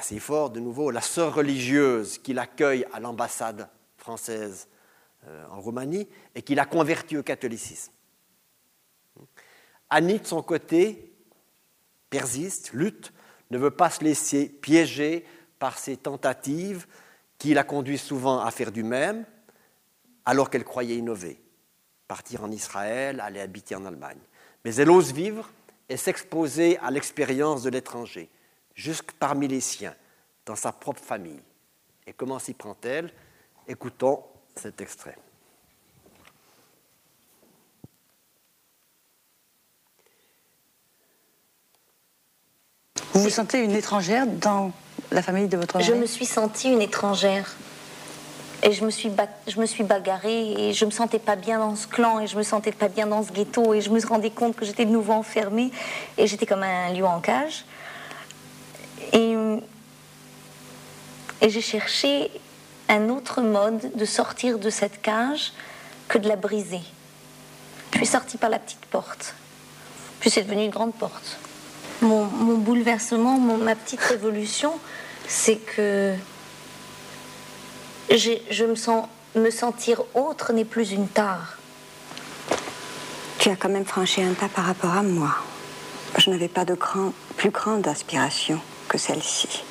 S2: assez fort, de nouveau, la sœur religieuse qui l'accueille à l'ambassade française euh, en Roumanie et qui l'a converti au catholicisme. Annie, de son côté, persiste, lutte, ne veut pas se laisser piéger par ces tentatives qui la conduisent souvent à faire du même, alors qu'elle croyait innover, partir en Israël, aller habiter en Allemagne. Mais elle ose vivre et s'exposer à l'expérience de l'étranger jusque parmi les siens, dans sa propre famille. Et comment s'y prend-elle? Écoutons cet extrait.
S4: Vous vous sentez une étrangère dans la famille de votre mari?
S5: Je me suis sentie une étrangère. Et je me, suis je me suis bagarrée et je me sentais pas bien dans ce clan et je me sentais pas bien dans ce ghetto et je me rendais compte que j'étais de nouveau enfermée et j'étais comme un lion en cage. Et, et j'ai cherché un autre mode de sortir de cette cage que de la briser. Je suis sortie par la petite porte. Puis c'est devenu une grande porte. Mon, bouleversement, ma petite révolution, c'est que je me sens me sentir autre n'est plus une tare.
S7: Tu as quand même franchi un pas par rapport à moi. Je n'avais pas de grand, plus grande aspiration que celle-ci.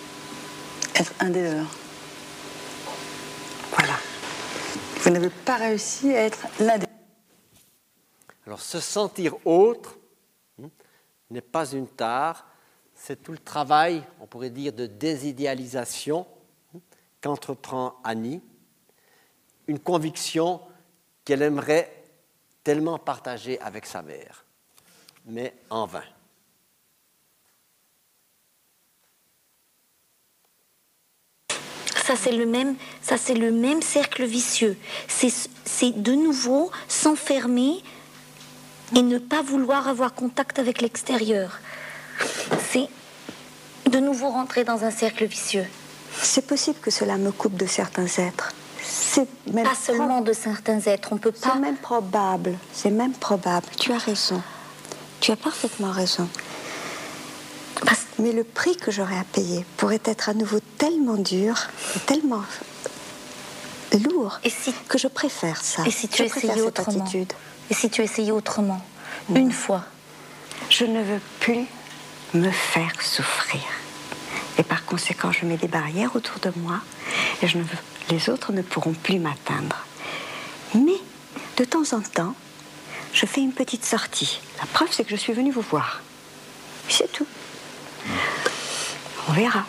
S4: Être un des leurs.
S7: Voilà.
S4: Vous n'avez pas réussi à être l'un des
S2: Alors, se sentir autre hein, n'est pas une tare, c'est tout le travail, on pourrait dire, de désidéalisation hein, qu'entreprend Annie, une conviction qu'elle aimerait tellement partager avec sa mère, mais en vain.
S5: Ça c'est le même, ça c'est le même cercle vicieux. C'est de nouveau s'enfermer et ne pas vouloir avoir contact avec l'extérieur. C'est de nouveau rentrer dans un cercle vicieux.
S7: C'est possible que cela me coupe de certains êtres.
S5: C'est même pas seulement de certains êtres, on peut pas.
S7: C'est même probable. C'est même probable. Tu as raison. Tu as parfaitement raison. Mais le prix que j'aurais à payer pourrait être à nouveau tellement dur, tellement lourd,
S5: et si,
S7: que je préfère ça.
S5: Et si tu essayais autrement Et si tu essayais autrement Une fois
S7: Je ne veux plus me faire souffrir. Et par conséquent, je mets des barrières autour de moi et les autres ne pourront plus m'atteindre. Mais de temps en temps, je fais une petite sortie. La preuve, c'est que je suis venue vous voir. C'est tout. On verra.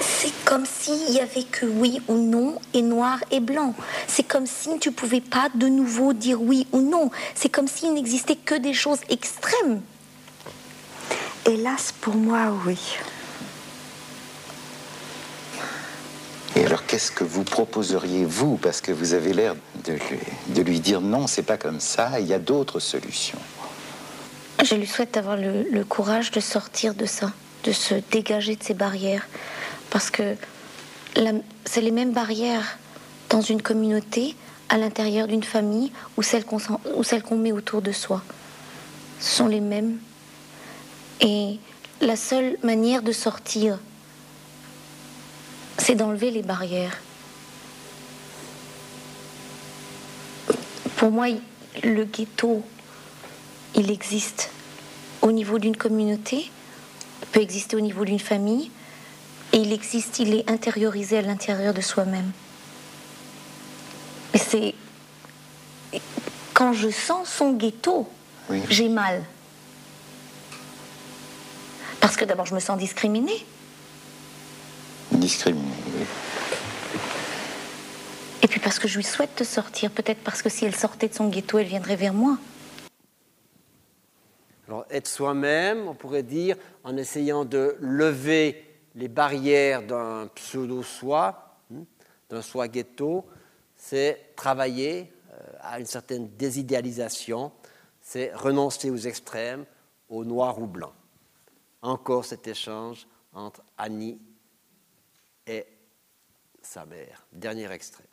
S5: C'est comme s'il y avait que oui ou non et noir et blanc. C'est comme si tu pouvais pas de nouveau dire oui ou non. C'est comme s'il n'existait que des choses extrêmes.
S7: Hélas pour moi, oui.
S6: Et alors, qu'est-ce que vous proposeriez, vous? Parce que vous avez l'air de lui, de lui dire non, c'est pas comme ça, il y a d'autres solutions.
S5: Je lui souhaite d'avoir le, courage de sortir de ça, de se dégager de ces barrières. Parce que c'est les mêmes barrières dans une communauté, à l'intérieur d'une famille, ou celles qu'on met autour de soi. Ce sont les mêmes. Et la seule manière de sortir, c'est d'enlever les barrières. Pour moi, le ghetto, il existe au niveau d'une communauté, peut exister au niveau d'une famille, et il existe, il est intériorisé à l'intérieur de soi-même. Mais c'est. Quand je sens son ghetto,
S6: Oui.
S5: j'ai mal. Parce que d'abord, je me sens discriminée.
S6: Discriminé, oui.
S5: Et puis parce que je lui souhaite de sortir. Peut-être parce que si elle sortait de son ghetto, elle viendrait vers moi.
S2: Alors, être soi-même, on pourrait dire, en essayant de lever les barrières d'un pseudo-soi, hein, d'un soi ghetto, c'est travailler euh, à une certaine désidéalisation, c'est renoncer aux extrêmes, au noir ou blanc. Encore cet échange entre Annie et sa mère. Dernier extrait.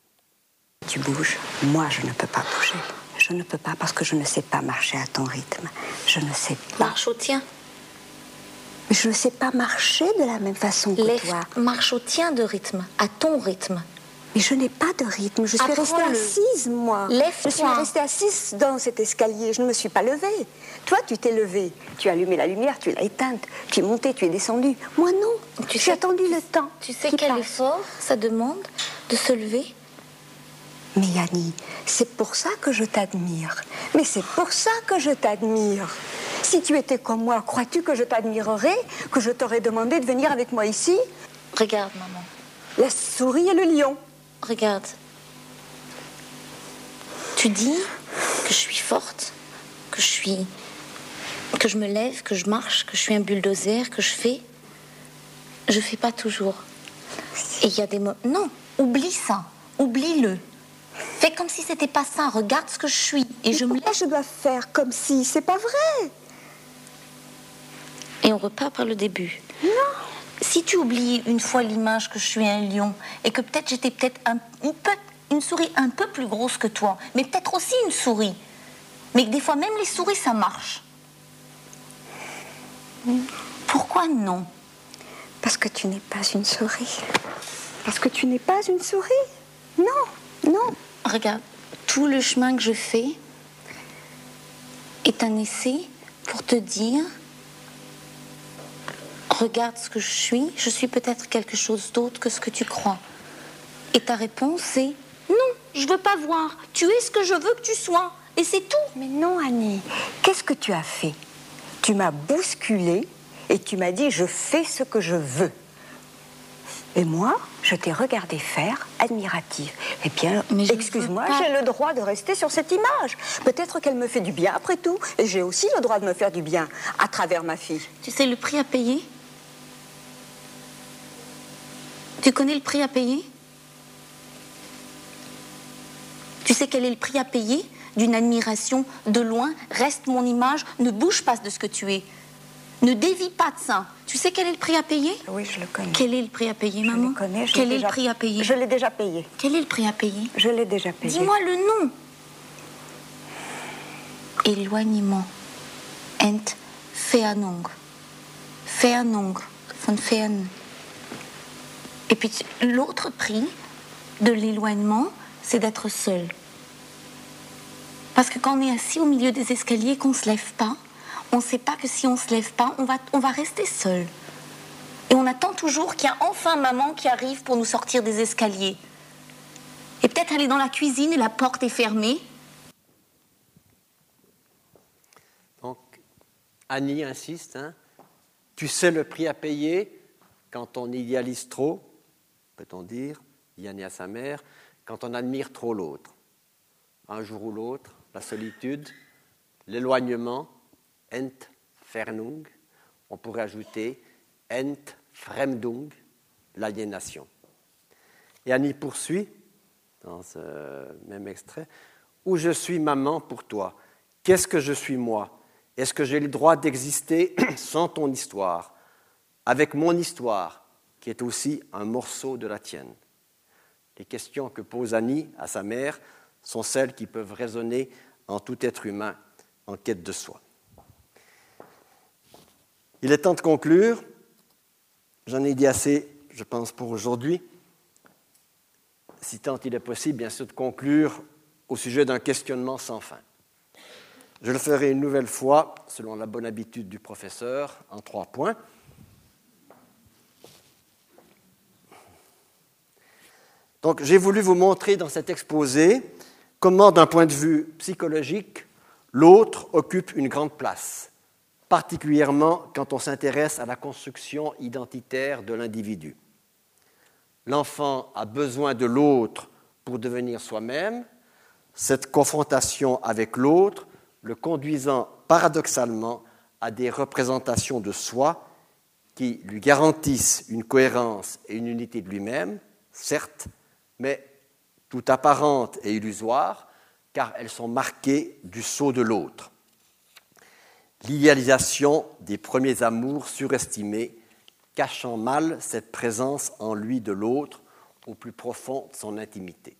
S7: Tu bouges, moi je ne peux pas bouger. Je ne peux pas parce que je ne sais pas marcher à ton rythme. Je ne sais pas.
S5: Marche au tien.
S7: Mais je ne sais pas marcher de la même façon que
S5: Lève,
S7: toi.
S5: marche au tien de rythme, à ton rythme.
S7: Mais je n'ai pas de rythme. Je suis restée assise, moi.
S5: Lève-toi.
S7: Je suis restée assise dans cet escalier. Je ne me suis pas levée. Toi, tu t'es levée. Tu as allumé la lumière, tu l'as éteinte. Tu es montée, tu es descendue. Moi, non.
S5: Tu
S7: J'ai attendu le temps.
S5: Tu sais
S7: qui
S5: quel
S7: passe.
S5: effort ça demande de se lever
S7: Mais Yanni, c'est pour ça que je t'admire. Mais c'est pour ça que je t'admire. Si tu étais comme moi, crois-tu que je t'admirerais Que je t'aurais demandé de venir avec moi ici
S5: Regarde, maman.
S7: La souris et le lion.
S5: Regarde. Tu dis que je suis forte, que je suis. que je me lève, que je marche, que je suis un bulldozer, que je fais. Je fais pas toujours. Et il y a des moments. Non, oublie ça. Oublie-le. Fais comme si c'était pas ça. Regarde ce que je suis. Et je me lève.
S7: je dois faire comme si? C'est pas vrai.
S5: Et on repart par le début. Non. Si tu oublies une fois l'image que je suis un lion et que peut-être j'étais peut-être un- une, peu- une souris un peu plus grosse que toi, mais peut-être aussi une souris, mais que des fois même les souris ça marche. Pourquoi non?
S7: Parce que tu n'es pas une souris. Parce que tu n'es pas une souris. Non, non.
S5: Regarde, tout le chemin que je fais est un essai pour te dire regarde ce que je suis, je suis peut-être quelque chose d'autre que ce que tu crois. Et ta réponse c'est non, je veux pas voir. Tu es ce que je veux que tu sois. Et c'est tout.
S7: Mais non, Annie. Qu'est-ce que tu as fait? Tu m'as bousculé et tu m'as dit je fais ce que je veux. Et moi, je t'ai regardé faire, admirative. Eh bien, excuse-moi, j'ai le droit de rester sur cette image. Peut-être qu'elle me fait du bien après tout. Et j'ai aussi le droit de me faire du bien à travers ma fille.
S5: Tu sais le prix à payer? Tu connais le prix à payer? Tu sais quel est le prix à payer? D'une admiration de loin Reste mon image, ne bouge pas de ce que tu es. Ne dévie pas de ça. Tu sais quel est le prix à payer?
S7: Oui, je le connais.
S5: Quel est le prix à payer,
S7: Je
S5: maman?
S7: le connais. je
S5: Quel est
S7: déjà-
S5: le prix à payer?
S7: Je l'ai déjà payé.
S5: Quel est le prix à payer?
S7: Je l'ai déjà payé.
S5: Dis-moi le nom. Éloignement. Entfernung. Fernung. Von fern. Et puis l'autre prix de l'éloignement, c'est d'être seul. Parce que quand on est assis au milieu des escaliers et qu'on ne se lève pas, on ne sait pas que si on ne se lève pas, on va, on va rester seul. Et on attend toujours qu'il y a enfin maman qui arrive pour nous sortir des escaliers. Et peut-être elle est dans la cuisine et la porte est fermée.
S2: Donc, Annie insiste, hein, tu sais le prix à payer quand on idéalise trop, peut-on dire, Yann et à sa mère, quand on admire trop l'autre. Un jour ou l'autre, la solitude, l'éloignement Entfernung, on pourrait ajouter Entfremdung, l'aliénation. Et Annie poursuit, dans ce même extrait, Où je suis maman pour toi? Qu'est-ce que je suis moi? Est-ce que j'ai le droit d'exister (clears throat) sans ton histoire Avec mon histoire, qui est aussi un morceau de la tienne? Les questions que pose Annie à sa mère sont celles qui peuvent résonner en tout être humain en quête de soi. Il est temps de conclure. J'en ai dit assez, je pense, pour aujourd'hui si tant il est possible, bien sûr, de conclure au sujet d'un questionnement sans fin. Je le ferai une nouvelle fois, selon la bonne habitude du professeur, en trois points. Donc, j'ai voulu vous montrer dans cet exposé comment, d'un point de vue psychologique, l'autre occupe une grande place, particulièrement quand on s'intéresse à la construction identitaire de l'individu. L'enfant a besoin de l'autre pour devenir soi-même, cette confrontation avec l'autre le conduisant paradoxalement à des représentations de soi qui lui garantissent une cohérence et une unité de lui-même, certes, mais tout apparentes et illusoires, car elles sont marquées du sceau de l'autre. L'idéalisation des premiers amours surestimés cachant mal cette présence en lui de l'autre au plus profond de son intimité.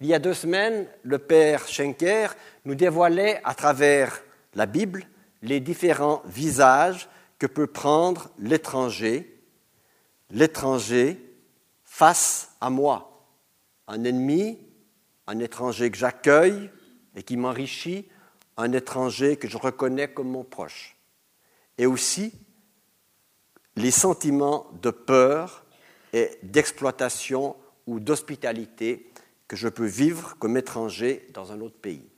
S2: Il y a deux semaines, le père Schenker nous dévoilait à travers la Bible les différents visages que peut prendre l'étranger, l'étranger face à moi, un ennemi, un étranger que j'accueille et qui m'enrichit, un étranger que je reconnais comme mon proche, et aussi les sentiments de peur et d'exploitation ou d'hospitalité que je peux vivre comme étranger dans un autre pays.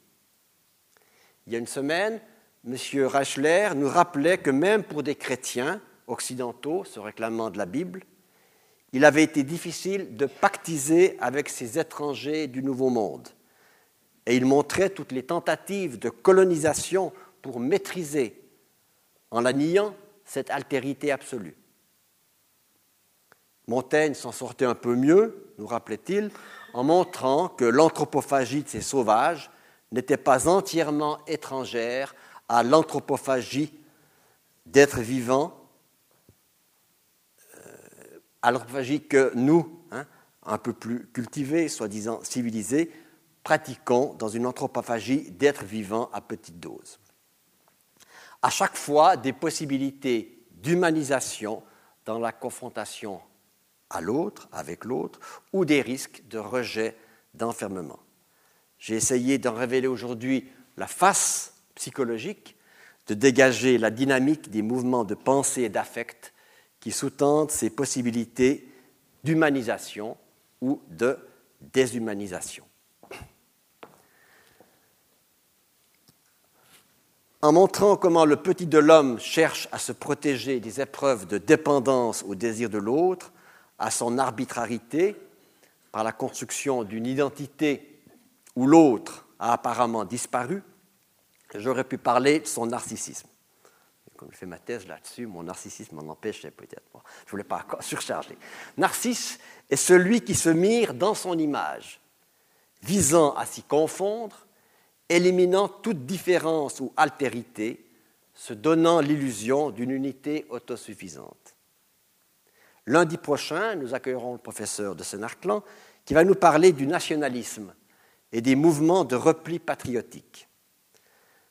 S2: Il y a une semaine, M. Reichler nous rappelait que même pour des chrétiens occidentaux se réclamant de la Bible, il avait été difficile de pactiser avec ces étrangers du Nouveau Monde. Et il montrait toutes les tentatives de colonisation pour maîtriser, en la niant, cette altérité absolue. Montaigne s'en sortait un peu mieux, nous rappelait-il, en montrant que l'anthropophagie de ces sauvages n'était pas entièrement étrangère à l'anthropophagie d'êtres vivants, euh, à l'anthropophagie que nous, hein, un peu plus cultivés, soi-disant civilisés, pratiquons dans une anthropophagie d'êtres vivants à petite dose à chaque fois des possibilités d'humanisation dans la confrontation à l'autre, avec l'autre, ou des risques de rejet, d'enfermement. J'ai essayé d'en révéler aujourd'hui la face psychologique, de dégager la dynamique des mouvements de pensée et d'affect qui sous-tendent ces possibilités d'humanisation ou de déshumanisation. En montrant comment le petit de l'homme cherche à se protéger des épreuves de dépendance au désir de l'autre, à son arbitrarité, par la construction d'une identité où l'autre a apparemment disparu, j'aurais pu parler de son narcissisme. Comme je fais ma thèse là-dessus, mon narcissisme m'en empêchait peut-être. je ne voulais pas (laughs) surcharger. Narcisse est celui qui se mire dans son image, visant à s'y confondre éliminant toute différence ou altérité, se donnant l'illusion d'une unité autosuffisante. Lundi prochain, nous accueillerons le professeur de Sénarclan qui va nous parler du nationalisme et des mouvements de repli patriotique.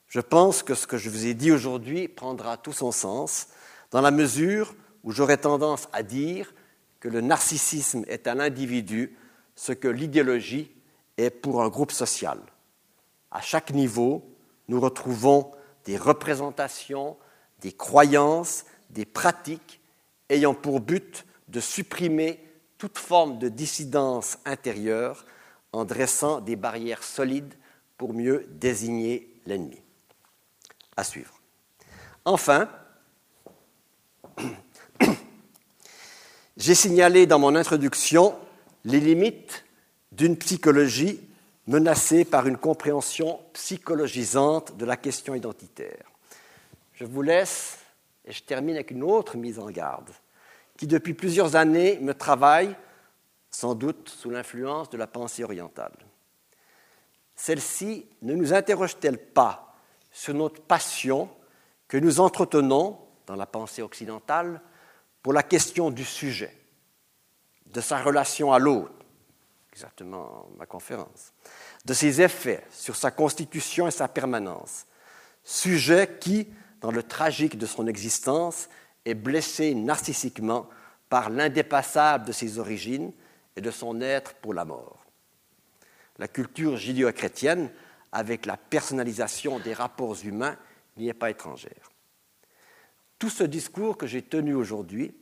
S2: Je pense que ce que je vous ai dit aujourd'hui prendra tout son sens dans la mesure où j'aurais tendance à dire que le narcissisme est à l'individu ce que l'idéologie est pour un groupe social à chaque niveau, nous retrouvons des représentations, des croyances, des pratiques ayant pour but de supprimer toute forme de dissidence intérieure en dressant des barrières solides pour mieux désigner l'ennemi. À suivre. Enfin, (clears throat) j'ai signalé dans mon introduction les limites d'une psychologie menacée par une compréhension psychologisante de la question identitaire. Je vous laisse et je termine avec une autre mise en garde qui depuis plusieurs années me travaille, sans doute sous l'influence de la pensée orientale. Celle-ci ne nous interroge-t-elle pas sur notre passion que nous entretenons dans la pensée occidentale pour la question du sujet, de sa relation à l'autre, exactement ma conférence, de ses effets sur sa constitution et sa permanence, sujet qui, dans le tragique de son existence, est blessé narcissiquement par l'indépassable de ses origines et de son être pour la mort. La culture judéo-chrétienne, avec la personnalisation des rapports humains, n'y est pas étrangère. Tout ce discours que j'ai tenu aujourd'hui,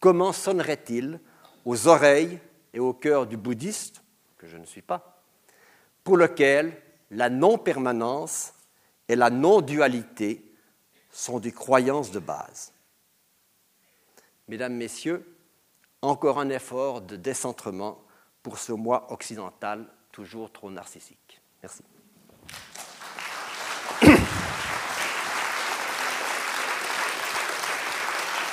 S2: comment sonnerait-il aux oreilles et au cœur du bouddhiste, que je ne suis pas, pour lequel la non-permanence et la non-dualité sont des croyances de base. Mesdames, Messieurs, encore un effort de décentrement pour ce moi occidental toujours trop narcissique. Merci.